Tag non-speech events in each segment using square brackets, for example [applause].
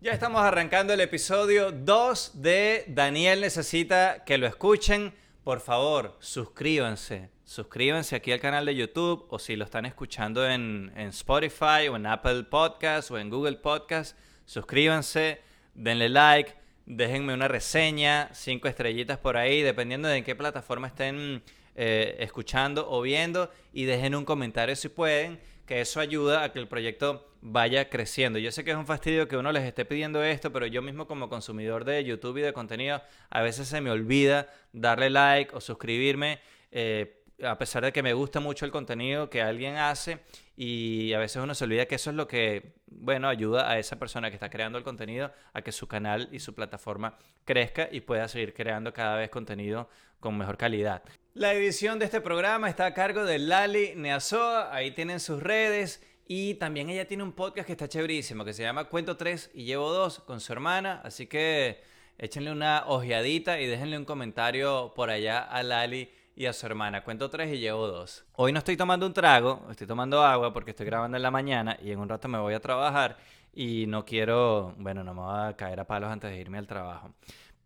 Ya estamos arrancando el episodio 2 de Daniel Necesita que lo escuchen. Por favor, suscríbanse. Suscríbanse aquí al canal de YouTube o si lo están escuchando en, en Spotify o en Apple Podcast o en Google Podcast, suscríbanse, denle like, déjenme una reseña, cinco estrellitas por ahí, dependiendo de en qué plataforma estén eh, escuchando o viendo y dejen un comentario si pueden, que eso ayuda a que el proyecto vaya creciendo. Yo sé que es un fastidio que uno les esté pidiendo esto, pero yo mismo como consumidor de YouTube y de contenido, a veces se me olvida darle like o suscribirme. Eh, a pesar de que me gusta mucho el contenido que alguien hace y a veces uno se olvida que eso es lo que, bueno, ayuda a esa persona que está creando el contenido a que su canal y su plataforma crezca y pueda seguir creando cada vez contenido con mejor calidad. La edición de este programa está a cargo de Lali Neazoa, ahí tienen sus redes y también ella tiene un podcast que está chéverísimo, que se llama Cuento 3 y Llevo 2 con su hermana. Así que échenle una ojeadita y déjenle un comentario por allá a Lali y a su hermana. Cuento 3 y llevo 2. Hoy no estoy tomando un trago, estoy tomando agua porque estoy grabando en la mañana y en un rato me voy a trabajar y no quiero, bueno, no me voy a caer a palos antes de irme al trabajo.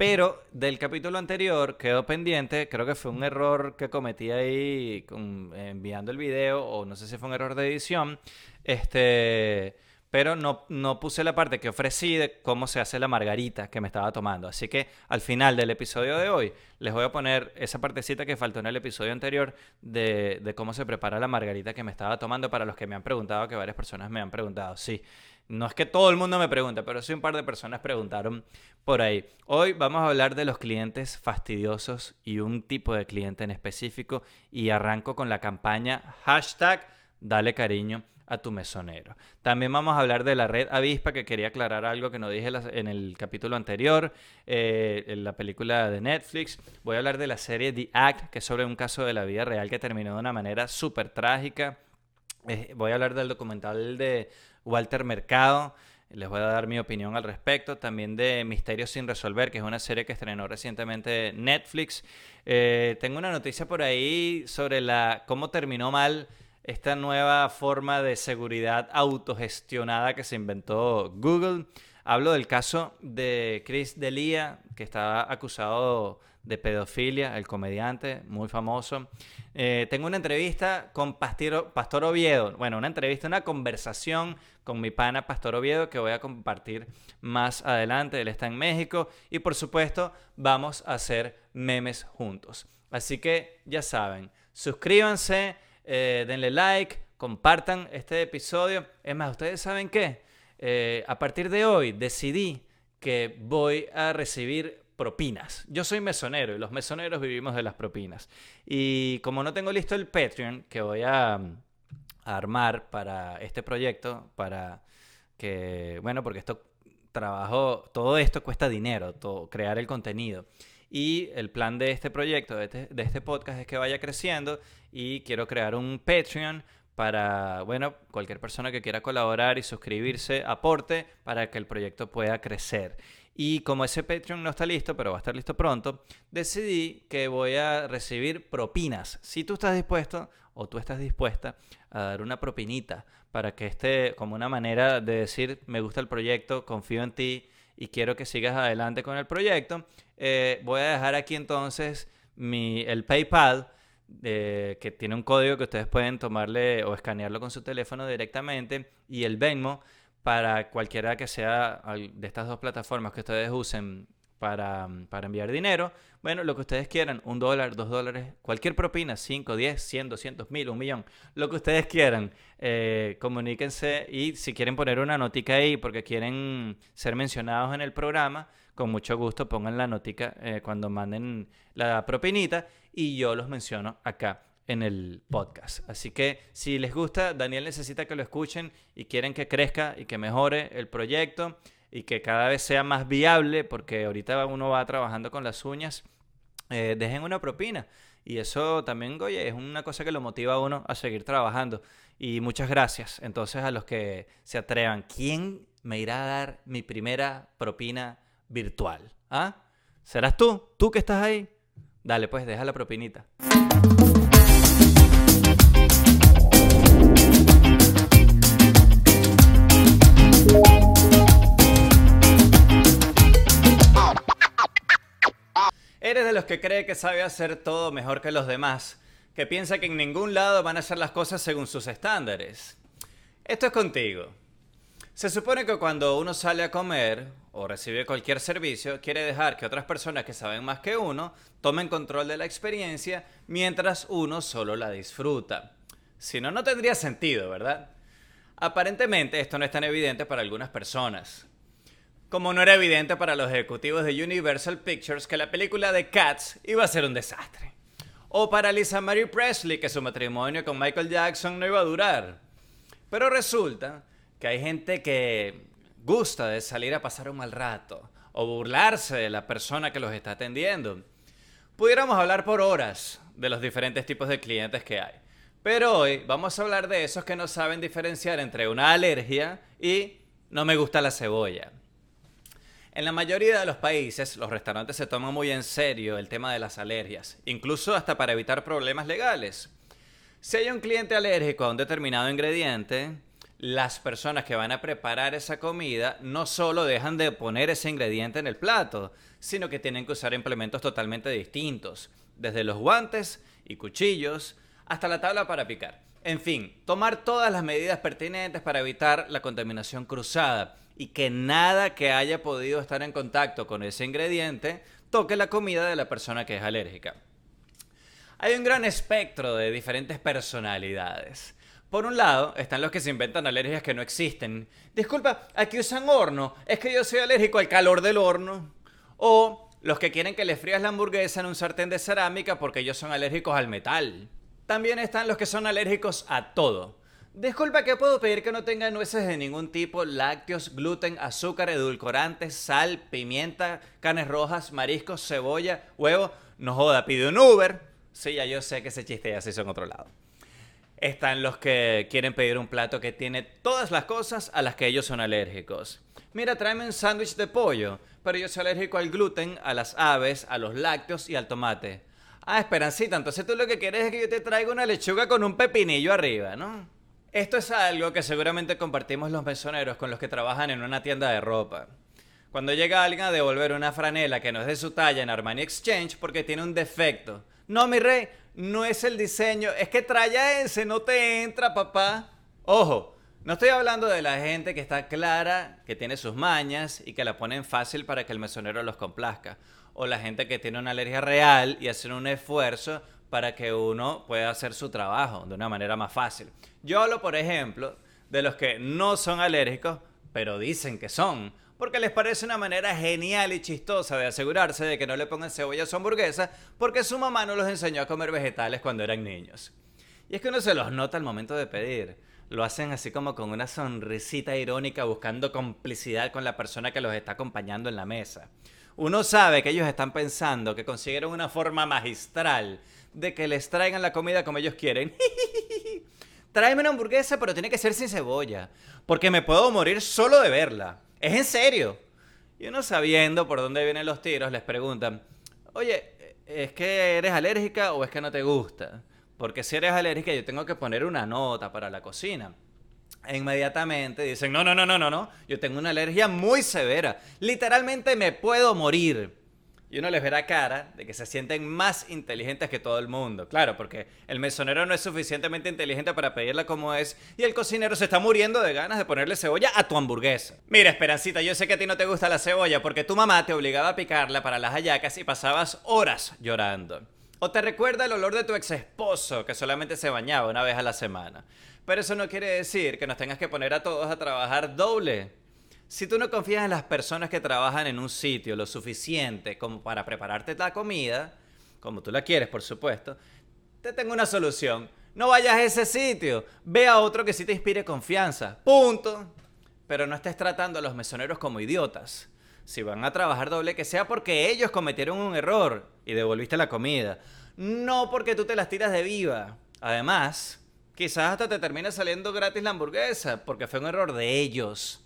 Pero del capítulo anterior quedó pendiente, creo que fue un error que cometí ahí enviando el video, o no sé si fue un error de edición, este, pero no, no puse la parte que ofrecí de cómo se hace la margarita que me estaba tomando. Así que al final del episodio de hoy les voy a poner esa partecita que faltó en el episodio anterior de, de cómo se prepara la margarita que me estaba tomando para los que me han preguntado, que varias personas me han preguntado. Sí, no es que todo el mundo me pregunte, pero sí un par de personas preguntaron por ahí. Hoy vamos a hablar de los clientes fastidiosos y un tipo de cliente en específico y arranco con la campaña hashtag dale cariño a tu mesonero. También vamos a hablar de la red avispa, que quería aclarar algo que no dije en el capítulo anterior, eh, en la película de Netflix. Voy a hablar de la serie The Act, que es sobre un caso de la vida real que terminó de una manera súper trágica. Eh, voy a hablar del documental de Walter Mercado. Les voy a dar mi opinión al respecto. También de Misterios sin resolver, que es una serie que estrenó recientemente Netflix. Eh, tengo una noticia por ahí sobre la cómo terminó mal esta nueva forma de seguridad autogestionada que se inventó Google. Hablo del caso de Chris Delia, que estaba acusado de pedofilia, el comediante muy famoso. Eh, tengo una entrevista con Pastor Oviedo, bueno, una entrevista, una conversación con mi pana Pastor Oviedo que voy a compartir más adelante. Él está en México y por supuesto vamos a hacer memes juntos. Así que ya saben, suscríbanse, eh, denle like, compartan este episodio. Es más, ¿ustedes saben qué? Eh, a partir de hoy decidí que voy a recibir propinas. Yo soy mesonero y los mesoneros vivimos de las propinas. Y como no tengo listo el Patreon que voy a, armar para este proyecto, para que, bueno, porque esto trabajo, todo esto cuesta dinero, crear el contenido. Y el plan de este proyecto, de este, de este podcast, es que vaya creciendo y quiero crear un Patreon para, bueno, cualquier persona que quiera colaborar y suscribirse, aporte para que el proyecto pueda crecer. Y como ese Patreon no está listo, pero va a estar listo pronto, decidí que voy a recibir propinas. Si tú estás dispuesto o tú estás dispuesta a dar una propinita para que esté como una manera de decir, me gusta el proyecto, confío en ti y quiero que sigas adelante con el proyecto, eh, voy a dejar aquí entonces el PayPal. Eh, que tiene un código que ustedes pueden tomarle o escanearlo con su teléfono directamente y el Venmo para cualquiera que sea de estas dos plataformas que ustedes usen para, para, enviar dinero. Bueno, lo que ustedes quieran, un dólar, dos dólares, cualquier propina, 5, 10, 100, 200 mil, un millón, lo que ustedes quieran, eh, comuníquense y si quieren poner una notica ahí porque quieren ser mencionados en el programa, con mucho gusto pongan la notica eh, cuando manden la propinita y yo los menciono acá en el podcast. Así que si les gusta, Daniel necesita que lo escuchen y quieren que crezca y que mejore el proyecto y que cada vez sea más viable, porque ahorita uno va trabajando con las uñas, eh, dejen una propina. Y eso también, oye, es una cosa que lo motiva a uno a seguir trabajando. Y muchas gracias entonces a los que se atrevan. ¿Quién me irá a dar mi primera propina virtual? ¿Ah? ¿Serás tú? ¿Tú que estás ahí? Dale, pues deja la propinita. De los que cree que sabe hacer todo mejor que los demás, que piensa que en ningún lado van a hacer las cosas según sus estándares. Esto es contigo. Se supone que cuando uno sale a comer o recibe cualquier servicio, quiere dejar que otras personas que saben más que uno tomen control de la experiencia mientras uno solo la disfruta. Si no, no tendría sentido, ¿verdad? Aparentemente esto no es tan evidente para algunas personas. Como no era evidente para los ejecutivos de Universal Pictures que la película de Cats iba a ser un desastre. O para Lisa Marie Presley que su matrimonio con Michael Jackson no iba a durar. Pero resulta que hay gente que gusta de salir a pasar un mal rato o burlarse de la persona que los está atendiendo. Pudiéramos hablar por horas de los diferentes tipos de clientes que hay. Pero hoy vamos a hablar de esos que no saben diferenciar entre una alergia y no me gusta la cebolla. En la mayoría de los países, los restaurantes se toman muy en serio el tema de las alergias, incluso hasta para evitar problemas legales. Si hay un cliente alérgico a un determinado ingrediente, las personas que van a preparar esa comida no solo dejan de poner ese ingrediente en el plato, sino que tienen que usar implementos totalmente distintos, desde los guantes y cuchillos hasta la tabla para picar. En fin, tomar todas las medidas pertinentes para evitar la contaminación cruzada y que nada que haya podido estar en contacto con ese ingrediente toque la comida de la persona que es alérgica. Hay un gran espectro de diferentes personalidades. Por un lado, están los que se inventan alergias que no existen. Disculpa, aquí usan horno. Es que yo soy alérgico al calor del horno. O los que quieren que les frías la hamburguesa en un sartén de cerámica porque ellos son alérgicos al metal. También están los que son alérgicos a todo. Disculpa que puedo pedir que no tenga nueces de ningún tipo, lácteos, gluten, azúcar, edulcorantes, sal, pimienta, carnes rojas, mariscos, cebolla, huevo. No joda, pide un Uber. Sí, ya yo sé que ese chiste ya se hizo en otro lado. Están los que quieren pedir un plato que tiene todas las cosas a las que ellos son alérgicos. Mira, tráeme un sándwich de pollo, pero yo soy alérgico al gluten, a las aves, a los lácteos y al tomate. Ah, Esperancita, entonces tú lo que quieres es que yo te traiga una lechuga con un pepinillo arriba, ¿no? Esto es algo que seguramente compartimos los mesoneros con los que trabajan en una tienda de ropa. Cuando llega alguien a devolver una franela que no es de su talla en Armani Exchange porque tiene un defecto. No, mi rey, no es el diseño, es que trae ese, no te entra, papá. Ojo, no estoy hablando de la gente que está clara, que tiene sus mañas y que la ponen fácil para que el mesonero los complazca. O la gente que tiene una alergia real y hacen un esfuerzo para que uno pueda hacer su trabajo de una manera más fácil. Yo hablo, por ejemplo, de los que no son alérgicos, pero dicen que son porque les parece una manera genial y chistosa de asegurarse de que no le pongan cebolla a su hamburguesa porque su mamá no los enseñó a comer vegetales cuando eran niños. Y es que uno se los nota al momento de pedir. Lo hacen así como con una sonrisita irónica buscando complicidad con la persona que los está acompañando en la mesa. Uno sabe que ellos están pensando que consiguieron una forma magistral de que les traigan la comida como ellos quieren. [laughs] Tráeme una hamburguesa, pero tiene que ser sin cebolla, porque me puedo morir solo de verla. Es en serio. Y uno sabiendo por dónde vienen los tiros, les preguntan, oye, ¿es que eres alérgica o es que no te gusta? Porque si eres alérgica yo tengo que poner una nota para la cocina. E inmediatamente dicen, no, no, no, no, no, no, yo tengo una alergia muy severa. Literalmente me puedo morir y uno les verá cara de que se sienten más inteligentes que todo el mundo. Claro, porque el mesonero no es suficientemente inteligente para pedirla como es y el cocinero se está muriendo de ganas de ponerle cebolla a tu hamburguesa. Mira, Esperancita, yo sé que a ti no te gusta la cebolla porque tu mamá te obligaba a picarla para las hallacas y pasabas horas llorando. O te recuerda el olor de tu ex esposo que solamente se bañaba una vez a la semana. Pero eso no quiere decir que nos tengas que poner a todos a trabajar doble. Si tú no confías en las personas que trabajan en un sitio lo suficiente como para prepararte la comida, como tú la quieres, por supuesto, te tengo una solución. No vayas a ese sitio, ve a otro que sí te inspire confianza. Punto. Pero no estés tratando a los mesoneros como idiotas. Si van a trabajar doble, que sea porque ellos cometieron un error y devolviste la comida. No porque tú te las tiras de viva. Además, quizás hasta te termine saliendo gratis la hamburguesa porque fue un error de ellos.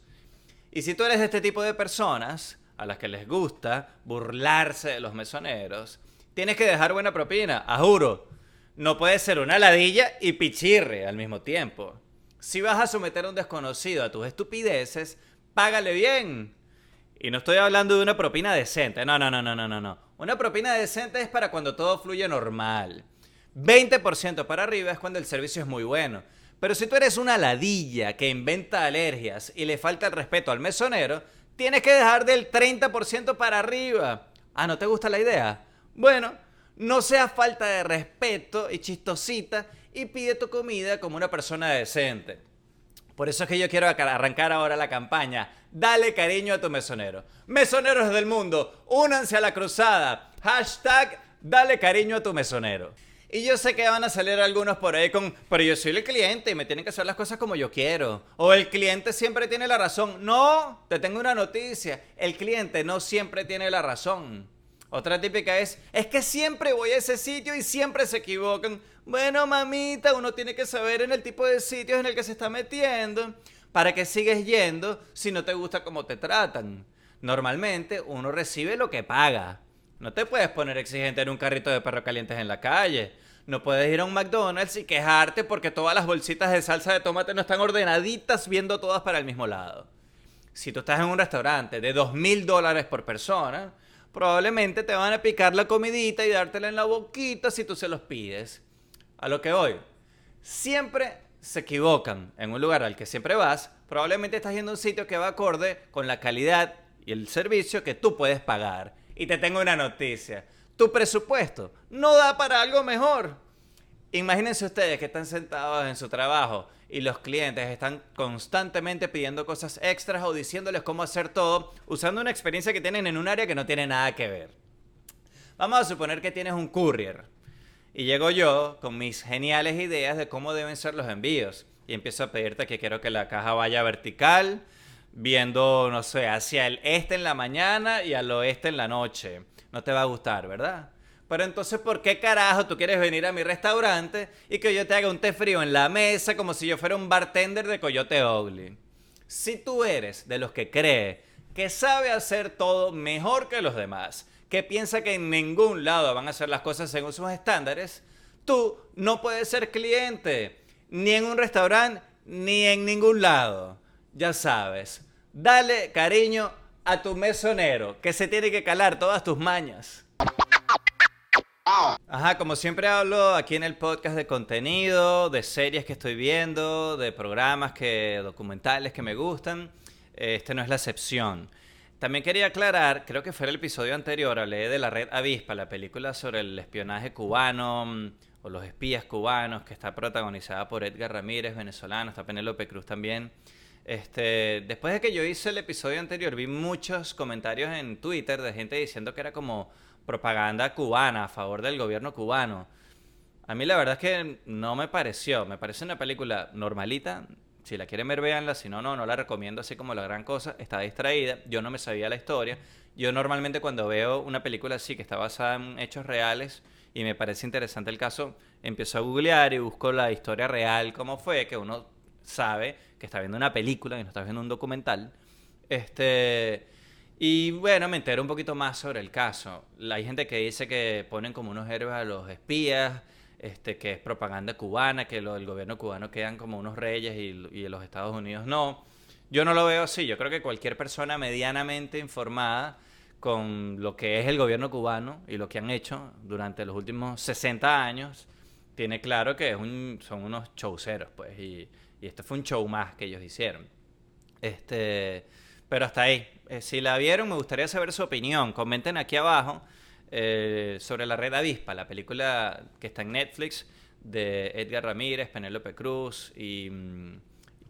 Y si tú eres de este tipo de personas a las que les gusta burlarse de los mesoneros, tienes que dejar buena propina, a juro. No puedes ser una ladilla y pichirre al mismo tiempo. Si vas a someter a un desconocido a tus estupideces, págale bien. Y no estoy hablando de una propina decente. No, no, no, no, no, no, no. Una propina decente es para cuando todo fluye normal. 20% para arriba es cuando el servicio es muy bueno. Pero si tú eres una ladilla que inventa alergias y le falta el respeto al mesonero, tienes que dejar del 30% para arriba. Ah, ¿no te gusta la idea? Bueno, no sea falta de respeto y chistosita y pide tu comida como una persona decente. Por eso es que yo quiero arrancar ahora la campaña. Dale cariño a tu mesonero. Mesoneros del mundo, únanse a la cruzada. Hashtag dale cariño a tu mesonero. Y yo sé que van a salir algunos por ahí con, pero yo soy el cliente y me tienen que hacer las cosas como yo quiero. O el cliente siempre tiene la razón. No, te tengo una noticia. El cliente no siempre tiene la razón. Otra típica es, es que siempre voy a ese sitio y siempre se equivocan. Bueno, mamita, uno tiene que saber en el tipo de sitios en el que se está metiendo para que sigues yendo si no te gusta cómo te tratan. Normalmente uno recibe lo que paga. No te puedes poner exigente en un carrito de perro calientes en la calle. No puedes ir a un McDonald's y quejarte porque todas las bolsitas de salsa de tomate no están ordenaditas viendo todas para el mismo lado. Si tú estás en un restaurante de dos mil dólares por persona, probablemente te van a picar la comidita y dártela en la boquita si tú se los pides. A lo que voy. Siempre se equivocan en un lugar al que siempre vas. Probablemente estás yendo un sitio que va acorde con la calidad y el servicio que tú puedes pagar. Y te tengo una noticia. Tu presupuesto no da para algo mejor. Imagínense ustedes que están sentados en su trabajo y los clientes están constantemente pidiendo cosas extras o diciéndoles cómo hacer todo usando una experiencia que tienen en un área que no tiene nada que ver. Vamos a suponer que tienes un courier y llego yo con mis geniales ideas de cómo deben ser los envíos y empiezo a pedirte que quiero que la caja vaya vertical, viendo, no sé, hacia el este en la mañana y al oeste en la noche. No te va a gustar, ¿verdad? Pero entonces, ¿por qué carajo tú quieres venir a mi restaurante y que yo te haga un té frío en la mesa como si yo fuera un bartender de Coyote Ugly? Si tú eres de los que cree que sabe hacer todo mejor que los demás, que piensa que en ningún lado van a hacer las cosas según sus estándares, tú no puedes ser cliente, ni en un restaurante, ni en ningún lado. Ya sabes, Dale cariño a tu mesonero, que se tiene que calar todas tus mañas. Ajá, como siempre hablo aquí en el podcast de contenido, de series que estoy viendo, de programas que documentales que me gustan. Este no es la excepción. También quería aclarar, creo que fue el episodio anterior, hablé de La Red Avispa, la película sobre el espionaje cubano mm, o los espías cubanos, que está protagonizada por Edgar Ramírez, venezolano, está Penélope Cruz también. Este, después de que yo hice el episodio anterior, vi muchos comentarios en Twitter de gente diciendo que era como propaganda cubana a favor del gobierno cubano. A mí la verdad es que no me pareció. Me parece una película normalita. Si la quieren ver, véanla. Si no, no, no la recomiendo así como la gran cosa. Está distraída. Yo no me sabía la historia. Yo normalmente cuando veo una película así que está basada en hechos reales y me parece interesante el caso, empiezo a googlear y busco la historia real, cómo fue, que uno sabe que está viendo una película, y no está viendo un documental. Este, y bueno, me entero un poquito más sobre el caso. Hay gente que dice que ponen como unos héroes a los espías, este, que es propaganda cubana, que lo del gobierno cubano quedan como unos reyes y, y los Estados Unidos no. Yo no lo veo así. Yo creo que cualquier persona medianamente informada con lo que es el gobierno cubano y lo que han hecho durante los últimos 60 años, tiene claro que son unos chauceros, pues, y este fue un show más que ellos hicieron. Este, pero hasta ahí. Eh, si la vieron, me gustaría saber su opinión. Comenten aquí abajo eh, sobre La Red Avispa, la película que está en Netflix de Edgar Ramírez, Penélope Cruz y mm,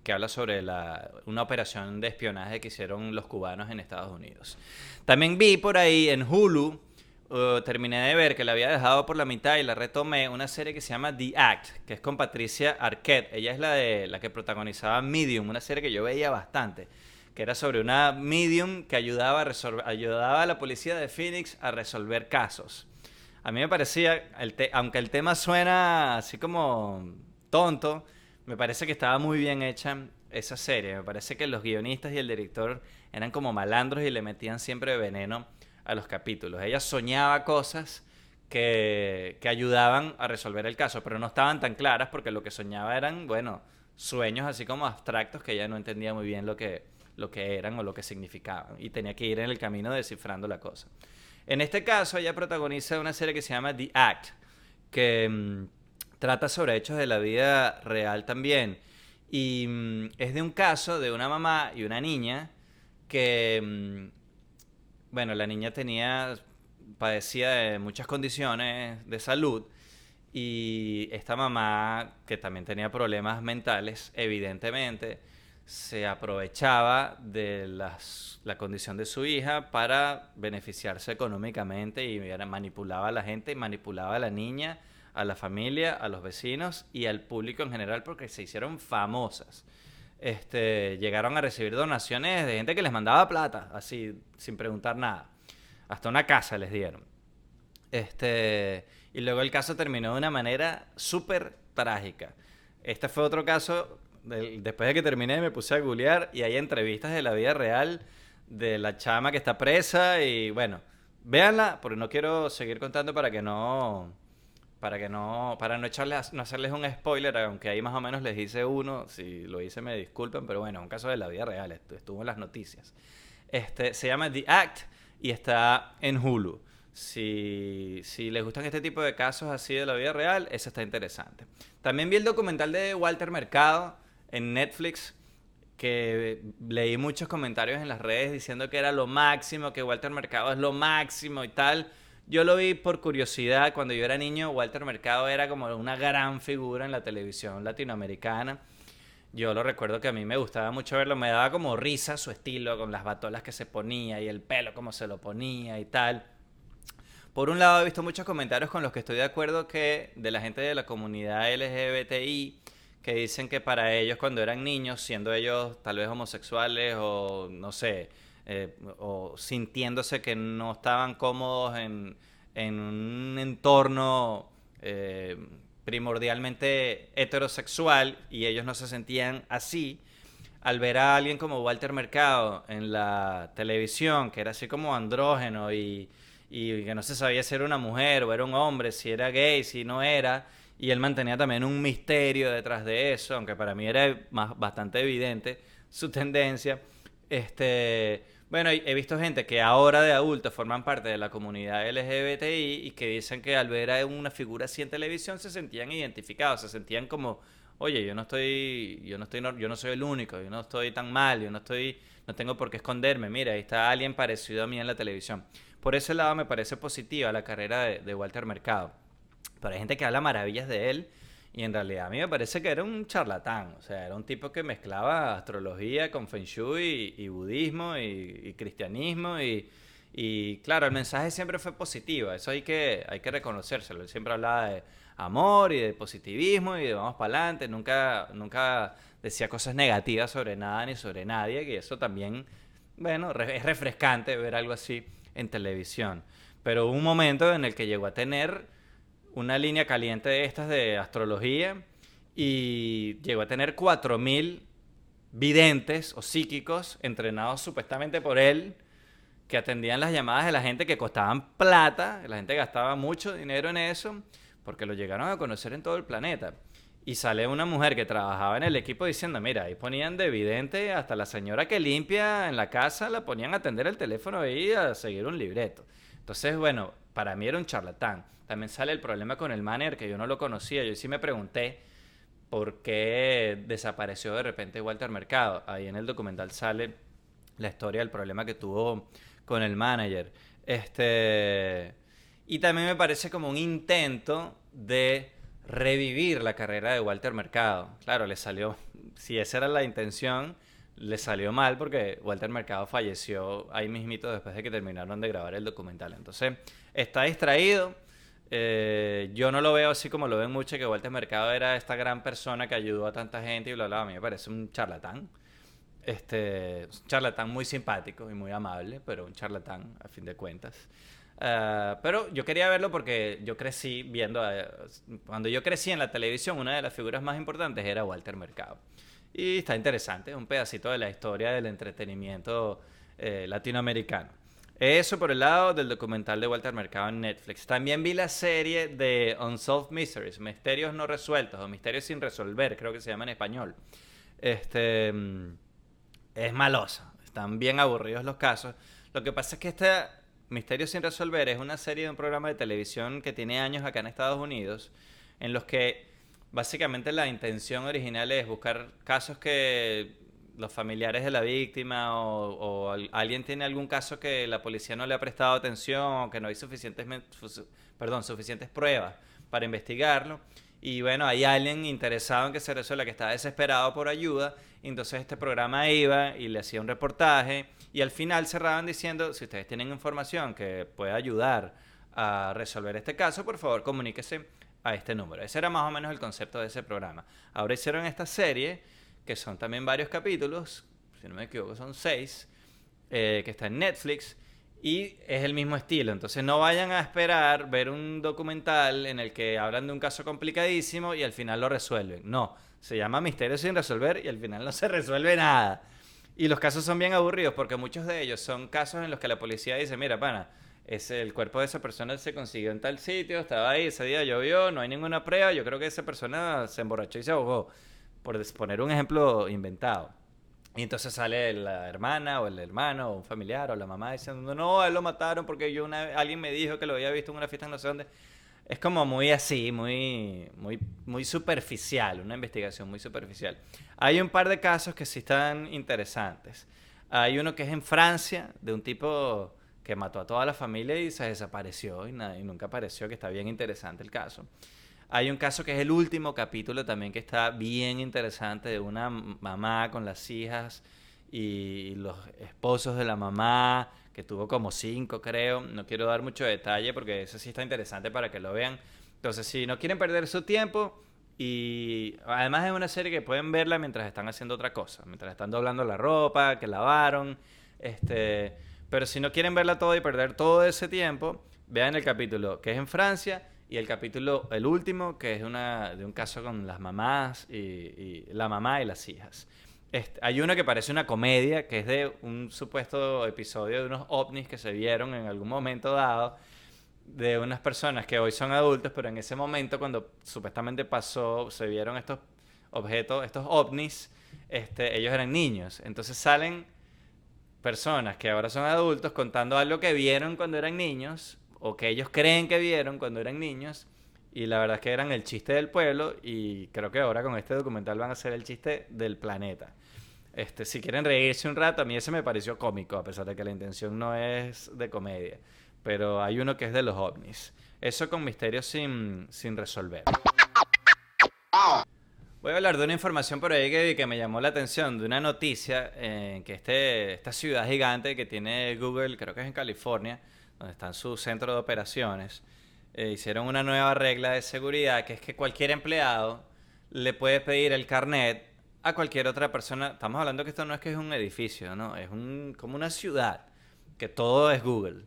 que habla sobre la, una operación de espionaje que hicieron los cubanos en Estados Unidos. También vi por ahí en Hulu Uh, terminé de ver que la había dejado por la mitad y la retomé una serie que se llama The Act, que es con Patricia Arquette. Ella es la de la que protagonizaba Medium, una serie que yo veía bastante, que era sobre una medium que ayudaba a, ayudaba a la policía de Phoenix a resolver casos. A mí me parecía, aunque el tema suena así como tonto, me parece que estaba muy bien hecha esa serie. Me parece que los guionistas y el director eran como malandros y le metían siempre veneno a los capítulos. Ella soñaba cosas que, que, ayudaban a resolver el caso, pero no estaban tan claras porque lo que soñaba eran, bueno, sueños así como abstractos que ella no entendía muy bien lo que, lo que eran o lo que significaban. Y tenía que ir en el camino descifrando la cosa. En este caso, ella protagoniza una serie que se llama The Act, que mm, trata sobre hechos de la vida real también. Y mm, es de un caso de una mamá y una niña que, mm, bueno, la niña tenía, padecía de muchas condiciones de salud y esta mamá, que también tenía problemas mentales, evidentemente, se aprovechaba de las, la condición de su hija para beneficiarse económicamente y manipulaba a la gente manipulaba a la niña, a la familia, a los vecinos y al público en general porque se hicieron famosas. Este, llegaron a recibir donaciones de gente que les mandaba plata, así, sin preguntar nada. Hasta una casa les dieron. Este, y luego el caso terminó de una manera súper trágica. Este fue otro caso, después de que terminé me puse a googlear y hay entrevistas de la vida real de la chama que está presa y bueno, véanla, porque no quiero seguir contando para que no para que no para no echarles no hacerles un spoiler, aunque ahí más o menos les hice uno, si lo hice me disculpen, pero bueno, un caso de la vida real, estuvo en las noticias. Este se llama The Act y está en Hulu. Si, si, les gustan este tipo de casos así de la vida real, eso está interesante. También vi el documental de Walter Mercado en Netflix, que leí muchos comentarios en las redes diciendo que era lo máximo, que Walter Mercado es lo máximo y tal. Yo lo vi por curiosidad. Cuando yo era niño, Walter Mercado era como una gran figura en la televisión latinoamericana. Yo lo recuerdo que a mí me gustaba mucho verlo, me daba como risa su estilo, con las batolas que se ponía y el pelo como se lo ponía y tal. Por un lado, he visto muchos comentarios con los que estoy de acuerdo que de la gente de la comunidad LGBTI que dicen que para ellos cuando eran niños, siendo ellos tal vez homosexuales o no sé, eh, o sintiéndose que no estaban cómodos en, un entorno eh, primordialmente heterosexual y ellos no se sentían así, al ver a alguien como Walter Mercado en la televisión, que era así como andrógeno y y que no se sabía si era una mujer o era un hombre, si era gay, si no era. Y él mantenía también un misterio detrás de eso, aunque para mí era más, bastante evidente su tendencia. Este, bueno, he visto gente que ahora de adultos forman parte de la comunidad LGBTI y que dicen que al ver a una figura así en televisión se sentían identificados, se sentían como, oye, yo no estoy, yo no estoy, yo no soy el único, yo no estoy tan mal, yo no estoy, no tengo por qué esconderme. Mira, ahí está alguien parecido a mí en la televisión. Por ese lado me parece positiva la carrera de, Walter Mercado. Pero hay gente que habla maravillas de él y en realidad a mí me parece que era un charlatán. O sea, era un tipo que mezclaba astrología con feng shui y, budismo y, cristianismo y, claro, el mensaje siempre fue positivo. Eso hay que, hay que reconocérselo. Él siempre hablaba de amor y de positivismo y de vamos para adelante. Nunca, nunca decía cosas negativas sobre nada ni sobre nadie. Y eso también, bueno, es refrescante ver algo así en televisión. Pero hubo un momento en el que llegó a tener una línea caliente de estas de astrología y llegó a tener 4.000 videntes o psíquicos entrenados supuestamente por él que atendían las llamadas de la gente que costaban plata, la gente gastaba mucho dinero en eso, porque lo llegaron a conocer en todo el planeta. Y sale una mujer que trabajaba en el equipo diciendo, mira, ahí ponían de evidente hasta la señora que limpia en la casa, la ponían a atender el teléfono ahí a seguir un libreto. Entonces, bueno, para mí era un charlatán. También sale el problema con el manager, que yo no lo conocía. Yo sí me pregunté por qué desapareció de repente Walter Mercado. Ahí en el documental sale la historia del problema que tuvo con el manager. Este... Y también me parece como un intento de revivir la carrera de Walter Mercado. Claro, le salió, [laughs] si esa era la intención, le salió mal porque Walter Mercado falleció ahí mismito después de que terminaron de grabar el documental. Entonces, está distraído. Eh, yo no lo veo así como lo ven mucho, que Walter Mercado era esta gran persona que ayudó a tanta gente y bla, bla. A mí me parece un charlatán. Este, un charlatán muy simpático y muy amable, pero un charlatán a fin de cuentas. Ah, pero yo quería verlo porque yo crecí viendo, cuando yo crecí en la televisión, una de las figuras más importantes era Walter Mercado. Y está interesante, un pedacito de la historia del entretenimiento eh, latinoamericano. Eso por el lado del documental de Walter Mercado en Netflix. También vi la serie de Unsolved Mysteries, Misterios no resueltos o Misterios sin resolver, creo que se llama en español. Este, mm, es malosa. Están bien aburridos los casos. Lo que pasa es que este Misterio sin resolver es una serie de un programa de televisión que tiene años acá en Estados Unidos, en los que básicamente la intención original es buscar casos que los familiares de la víctima o, alguien tiene algún caso que la policía no le ha prestado atención o que no hay suficientes, perdón, suficientes pruebas para investigarlo. Y bueno, hay alguien interesado en que se resuelva, que está desesperado por ayuda. Y entonces este programa iba y le hacía un reportaje. Y al final cerraban diciendo, si ustedes tienen información que puede ayudar a resolver este caso, por favor comuníquese a este número. Ese era más o menos el concepto de ese programa. Ahora hicieron esta serie que son también varios capítulos, si no me equivoco son seis, eh, que está en Netflix, y es el mismo estilo. Entonces no vayan a esperar ver un documental en el que hablan de un caso complicadísimo y al final lo resuelven. No, se llama Misterio sin resolver y al final no se resuelve nada. Y los casos son bien aburridos porque muchos de ellos son casos en los que la policía dice, mira, pana, es el cuerpo de esa persona se consiguió en tal sitio, estaba ahí, ese día llovió, no hay ninguna prueba, yo creo que esa persona se emborrachó y se ahogó por poner un ejemplo inventado. Y entonces sale la hermana o el hermano o un familiar o la mamá diciendo, no, él lo mataron porque yo una, alguien me dijo que lo había visto en una fiesta en no sé dónde. Es como muy así, muy, muy, muy superficial, una investigación muy superficial. Hay un par de casos que sí están interesantes. Hay uno que es en Francia, de un tipo que mató a toda la familia y se desapareció y, y nunca apareció, que está bien interesante el caso. Hay un caso que es el último capítulo también que está bien interesante de una mamá con las hijas y los esposos de la mamá, que tuvo como cinco creo. No quiero dar mucho detalle porque eso sí está interesante para que lo vean. Entonces, si no quieren perder su tiempo y además es una serie que pueden verla mientras están haciendo otra cosa, mientras están doblando la ropa, que lavaron, este, pero si no quieren verla todo y perder todo ese tiempo, vean el capítulo que es en Francia y el capítulo, el último, que es una, de un caso con las mamás y, la mamá y las hijas. Este, hay uno que parece una comedia, que es de un supuesto episodio de unos ovnis que se vieron en algún momento dado, de unas personas que hoy son adultos, pero en ese momento cuando supuestamente pasó, se vieron estos objetos, estos ovnis, este, ellos eran niños. Entonces salen personas que ahora son adultos contando algo que vieron cuando eran niños o que ellos creen que vieron cuando eran niños y la verdad es que eran el chiste del pueblo y creo que ahora con este documental van a ser el chiste del planeta. Este, si quieren reírse un rato, a mí ese me pareció cómico, a pesar de que la intención no es de comedia. Pero hay uno que es de los ovnis. Eso con misterios sin, sin resolver. Voy a hablar de una información por ahí que, me llamó la atención, de una noticia en que este, esta ciudad gigante que tiene Google, creo que es en California, donde están sus centros de operaciones, eh, hicieron una nueva regla de seguridad que es que cualquier empleado le puede pedir el carnet a cualquier otra persona. Estamos hablando que esto no es que es un edificio, ¿no? Es un, como una ciudad, que todo es Google.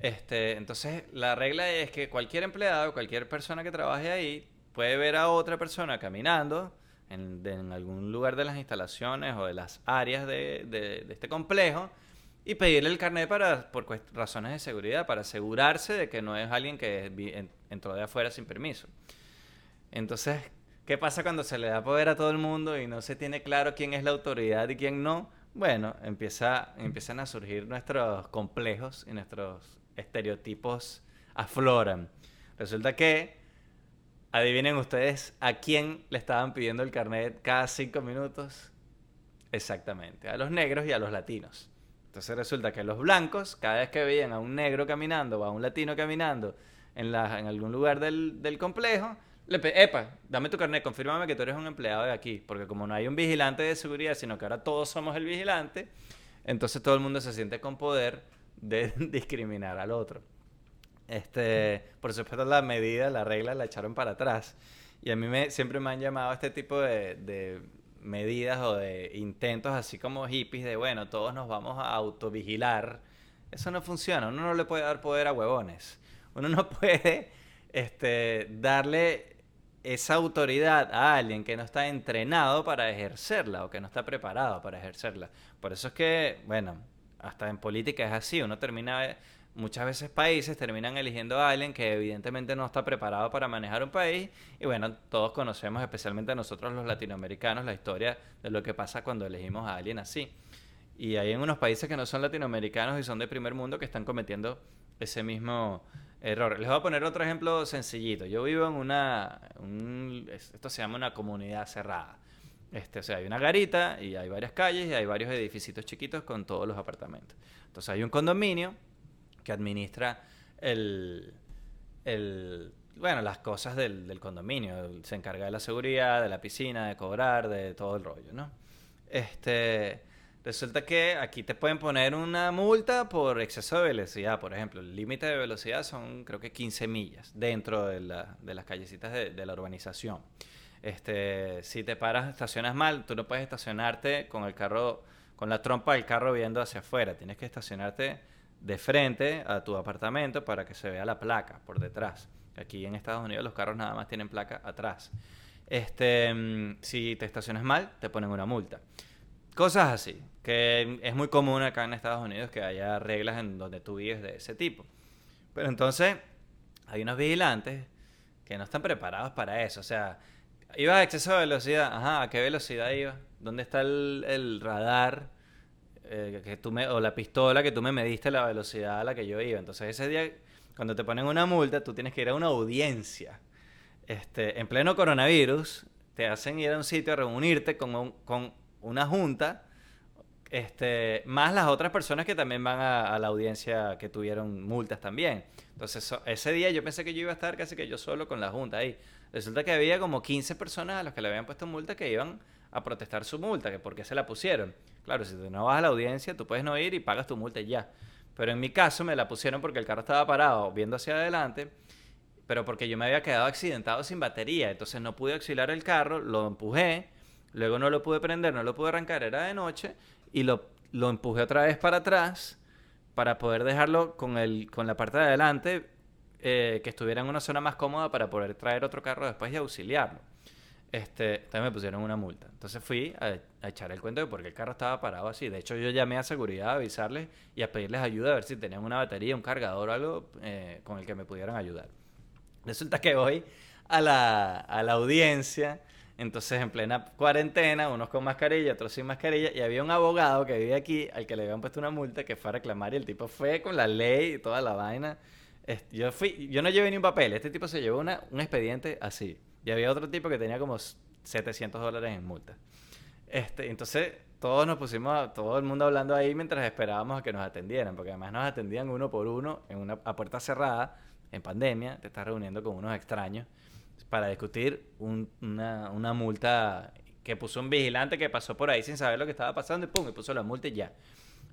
Este, entonces, la regla es que cualquier empleado, cualquier persona que trabaje ahí, puede ver a otra persona caminando en, algún lugar de las instalaciones o de las áreas de este complejo y pedirle el carnet para, por razones de seguridad, para asegurarse de que no es alguien que entró de afuera sin permiso. Entonces, ¿qué pasa cuando se le da poder a todo el mundo y no se tiene claro quién es la autoridad y quién no? Bueno, empieza, empiezan a surgir nuestros complejos y nuestros estereotipos afloran. Resulta que, adivinen ustedes a quién le estaban pidiendo el carnet cada cinco minutos. Exactamente, a los negros y a los latinos. Entonces resulta que los blancos, cada vez que veían a un negro caminando o a un latino caminando en, la, en algún lugar del, del complejo, le epa, dame tu carnet, confírmame que tú eres un empleado de aquí. Porque como no hay un vigilante de seguridad, sino que ahora todos somos el vigilante, entonces todo el mundo se siente con poder de [laughs] discriminar al otro. Este, por supuesto, la medida, la regla la echaron para atrás. Y a mí me, siempre me han llamado este tipo de medidas o de intentos así como hippies de, bueno, todos nos vamos a autovigilar, eso no funciona. Uno no le puede dar poder a huevones. Uno no [laughs] puede este, darle esa autoridad a alguien que no está entrenado para ejercerla o que no está preparado para ejercerla. Por eso es que, bueno, hasta en política es así. Uno termina muchas veces países terminan eligiendo a alguien que evidentemente no está preparado para manejar un país. Y bueno, todos conocemos, especialmente nosotros los latinoamericanos, la historia de lo que pasa cuando elegimos a alguien así. Y hay en unos países que no son latinoamericanos y son de primer mundo que están cometiendo ese mismo error. Les voy a poner otro ejemplo sencillito. Yo vivo en una, esto se llama una comunidad cerrada. Este, o sea, hay una garita y hay varias calles y hay varios edificios chiquitos con todos los apartamentos. Entonces hay un condominio que administra el, el bueno, las cosas del, condominio. Se encarga de la seguridad, de la piscina, de cobrar, de todo el rollo, ¿no? Este, resulta que aquí te pueden poner una multa por exceso de velocidad, por ejemplo. El límite de velocidad son creo que 15 millas dentro de, las callecitas de, de, la urbanización. Este, si te paras, estacionas mal, tú no puedes estacionarte con el carro, con la trompa del carro viendo hacia afuera. Tienes que estacionarte de frente a tu apartamento para que se vea la placa por detrás. Aquí en Estados Unidos los carros nada más tienen placa atrás. Este, mm, si te estacionas mal, te ponen una multa. Cosas así, que es muy común acá en Estados Unidos que haya reglas en donde tú vives de ese tipo. Pero entonces hay unos vigilantes que no están preparados para eso. O sea, ibas a exceso de velocidad. Ajá, ¿a qué velocidad ibas? ¿Dónde está el radar? Eh, que tú me, o la pistola que tú me mediste la velocidad a la que yo iba. Entonces ese día, cuando te ponen una multa, tú tienes que ir a una audiencia. Este, en pleno coronavirus, te hacen ir a un sitio a reunirte con, con una junta, este, más las otras personas que también van a, la audiencia que tuvieron multas también. Entonces ese día yo pensé que yo iba a estar casi que yo solo con la junta ahí. Resulta que había como 15 personas a las que le habían puesto multa que iban a protestar su multa, que por qué se la pusieron. Claro, si no vas a la audiencia, tú puedes no ir y pagas tu multa ya. Pero en mi caso me la pusieron porque el carro estaba parado viendo hacia adelante, pero porque yo me había quedado accidentado sin batería. Entonces no pude auxiliar el carro, lo empujé, luego no lo pude prender, no lo pude arrancar, era de noche, y lo, lo empujé otra vez para atrás para poder dejarlo con, el, con la parte de adelante eh, que estuviera en una zona más cómoda para poder traer otro carro después y auxiliarlo este, también me pusieron una multa. Entonces fui a, echar el cuento de por qué el carro estaba parado así. De hecho, yo llamé a seguridad a avisarles y a pedirles ayuda a ver si tenían una batería, un cargador o algo eh, con el que me pudieran ayudar. Resulta que voy a la, a la audiencia, entonces en plena cuarentena, unos con mascarilla, otros sin mascarilla, y había un abogado que vive aquí al que le habían puesto una multa que fue a reclamar y el tipo fue con la ley y toda la vaina. Yo, fui, yo no llevé ni un papel, este tipo se llevó una, un expediente así. Y había otro tipo que tenía como 700 dólares en multa. Este, entonces, todos nos pusimos, todo el mundo hablando ahí mientras esperábamos a que nos atendieran, porque además nos atendían uno por uno en una, a puerta cerrada, en pandemia, te estás reuniendo con unos extraños para discutir una, una multa que puso un vigilante que pasó por ahí sin saber lo que estaba pasando y pum, y puso la multa y ya.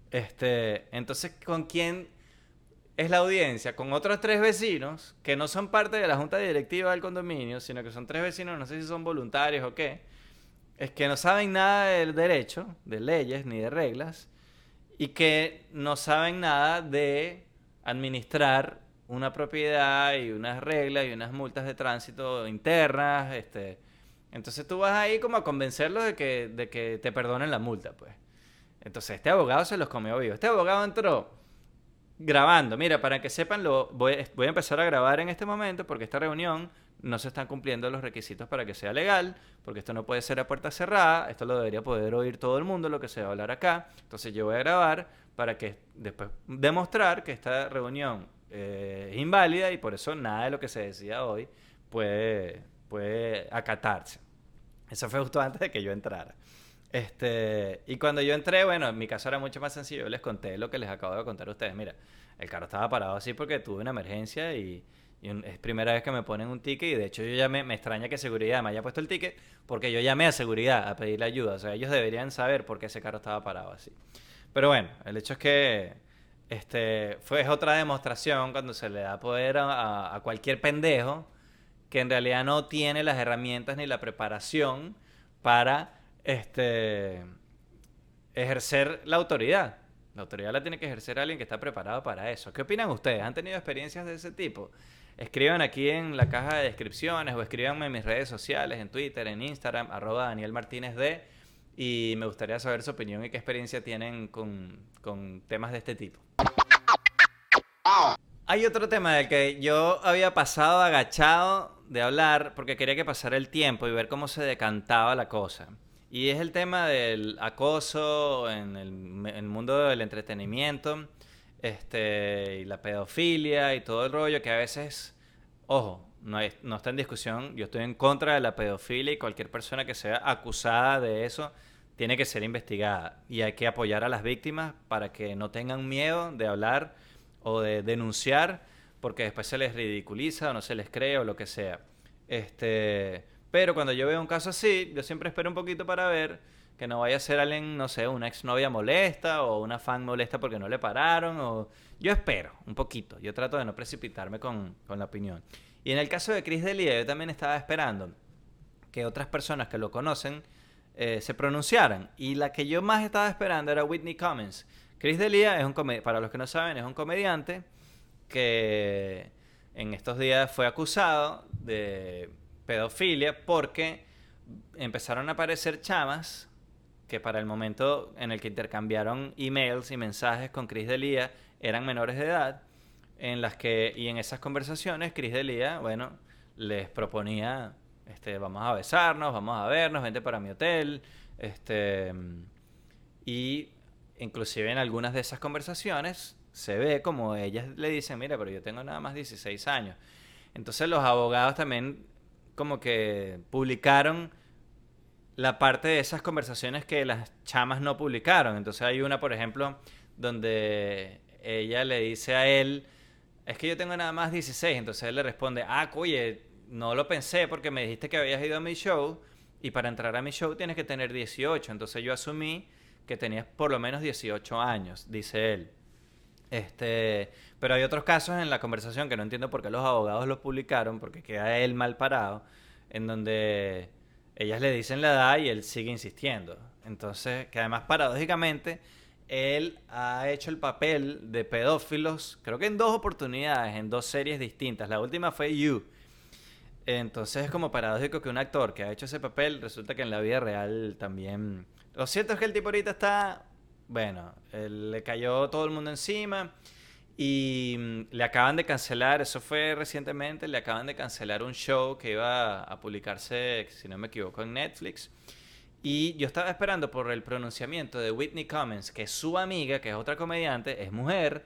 Este, entonces, ¿con quién es la audiencia con otros tres vecinos que no son parte de la junta directiva del condominio, sino que son tres vecinos, no sé si son voluntarios o qué, es que no saben nada del derecho, de leyes ni de reglas, y que no saben nada de administrar una propiedad y unas reglas y unas multas de tránsito internas, este, entonces tú vas ahí como a convencerlos de que, de que te perdonen la multa, pues. Entonces este abogado se los comió vivo. Este abogado entró grabando. Mira, para que sepan, lo voy, voy, a empezar a grabar en este momento porque esta reunión no se están cumpliendo los requisitos para que sea legal, porque esto no puede ser a puerta cerrada, esto lo debería poder oír todo el mundo lo que se va a hablar acá. Entonces yo voy a grabar para que después demostrar que esta reunión eh, es inválida y por eso nada de lo que se decía hoy puede, puede acatarse. Eso fue justo antes de que yo entrara. Este, y cuando yo entré, bueno, en mi caso era mucho más sencillo. Yo les conté lo que les acabo de contar a ustedes. Mira, el carro estaba parado así porque tuve una emergencia y, es primera vez que me ponen un ticket. Y de hecho, yo llamé, me extraña que seguridad me haya puesto el ticket porque yo llamé a seguridad a pedirle ayuda. O sea, ellos deberían saber por qué ese carro estaba parado así. Pero bueno, el hecho es que este, fue otra demostración cuando se le da poder a cualquier pendejo que en realidad no tiene las herramientas ni la preparación para este, ejercer la autoridad. La autoridad la tiene que ejercer alguien que está preparado para eso. ¿Qué opinan ustedes? ¿Han tenido experiencias de ese tipo? Escriban aquí en la caja de descripciones o escríbanme en mis redes sociales, en Twitter, en Instagram, arroba Daniel Martínez D. Y me gustaría saber su opinión y qué experiencia tienen con, con temas de este tipo. Hay otro tema del que yo había pasado agachado de hablar porque quería que pasara el tiempo y ver cómo se decantaba la cosa. Y es el tema del acoso en el, mundo del entretenimiento, este, y la pedofilia y todo el rollo que a veces, ojo, no, no está en discusión, yo estoy en contra de la pedofilia y cualquier persona que sea acusada de eso tiene que ser investigada y hay que apoyar a las víctimas para que no tengan miedo de hablar o de denunciar porque después se les ridiculiza o no se les cree o lo que sea. Este, pero cuando yo veo un caso así, yo siempre espero un poquito para ver que no vaya a ser alguien, no sé, una exnovia molesta o una fan molesta porque no le pararon o yo espero un poquito. Yo trato de no precipitarme con, la opinión. Y en el caso de Chris Delia, yo también estaba esperando que otras personas que lo conocen eh, se pronunciaran. Y la que yo más estaba esperando era Whitney Cummings. Chris D'Elia es un para los que no saben, es un comediante que en estos días fue acusado de pedofilia porque empezaron a aparecer chamas que para el momento en el que intercambiaron emails y mensajes con Chris D'Elia eran menores de edad, en las que y en esas conversaciones Chris D'Elia, bueno, les proponía este, vamos a besarnos, vamos a vernos, vente para mi hotel. Este, y inclusive en algunas de esas conversaciones se ve como ellas le dicen, mira, pero yo tengo nada más 16 años. Entonces los abogados también como que publicaron la parte de esas conversaciones que las chamas no publicaron. Entonces hay una, por ejemplo, donde ella le dice a él, es que yo tengo nada más 16. Entonces él le responde, ah, oye, no lo pensé porque me dijiste que habías ido a mi show y para entrar a mi show tienes que tener 18. Entonces yo asumí que tenías por lo menos 18 años, dice él. Este, pero hay otros casos en la conversación que no entiendo por qué los abogados los publicaron, porque queda él mal parado, en donde ellas le dicen la edad y él sigue insistiendo. Entonces, que además paradójicamente, él ha hecho el papel de pedófilos, creo que en dos oportunidades, en dos series distintas. La última fue You, entonces es como paradójico que un actor que ha hecho ese papel resulta que en la vida real también... Lo cierto es que el tipo ahorita está... Bueno, le cayó todo el mundo encima y mm, le acaban de cancelar, eso fue recientemente, le acaban de cancelar un show que iba a publicarse, si no me equivoco, en Netflix. Y yo estaba esperando por el pronunciamiento de Whitney Cummings, que es su amiga, que es otra comediante, es mujer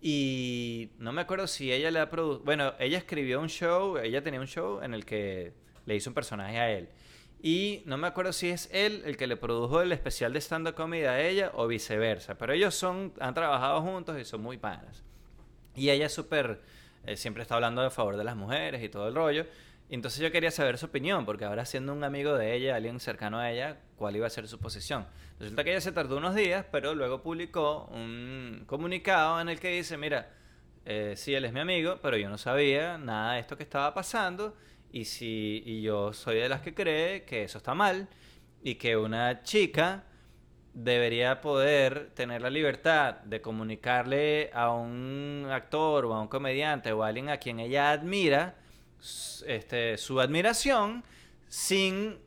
y no me acuerdo si ella le ha producido. Bueno, ella escribió un show, ella tenía un show en el que le hizo un personaje a él. Y no me acuerdo si es él el que le produjo el especial de stand-up comedy a ella o viceversa. Pero ellos son, han trabajado juntos y son muy panas. Y ella es súper. Eh, siempre está hablando a favor de las mujeres y todo el rollo. Entonces yo quería saber su opinión, porque ahora siendo un amigo de ella, alguien cercano a ella, cuál iba a ser su posición. Resulta que ella se tardó unos días, pero luego publicó un comunicado en el que dice, mira, eh, sí, él es mi amigo, pero yo no sabía nada de esto que estaba pasando, y, si, y yo soy de las que cree que eso está mal, y que una chica debería poder tener la libertad de comunicarle a un actor o a un comediante o a alguien a quien ella admira, este, su admiración sin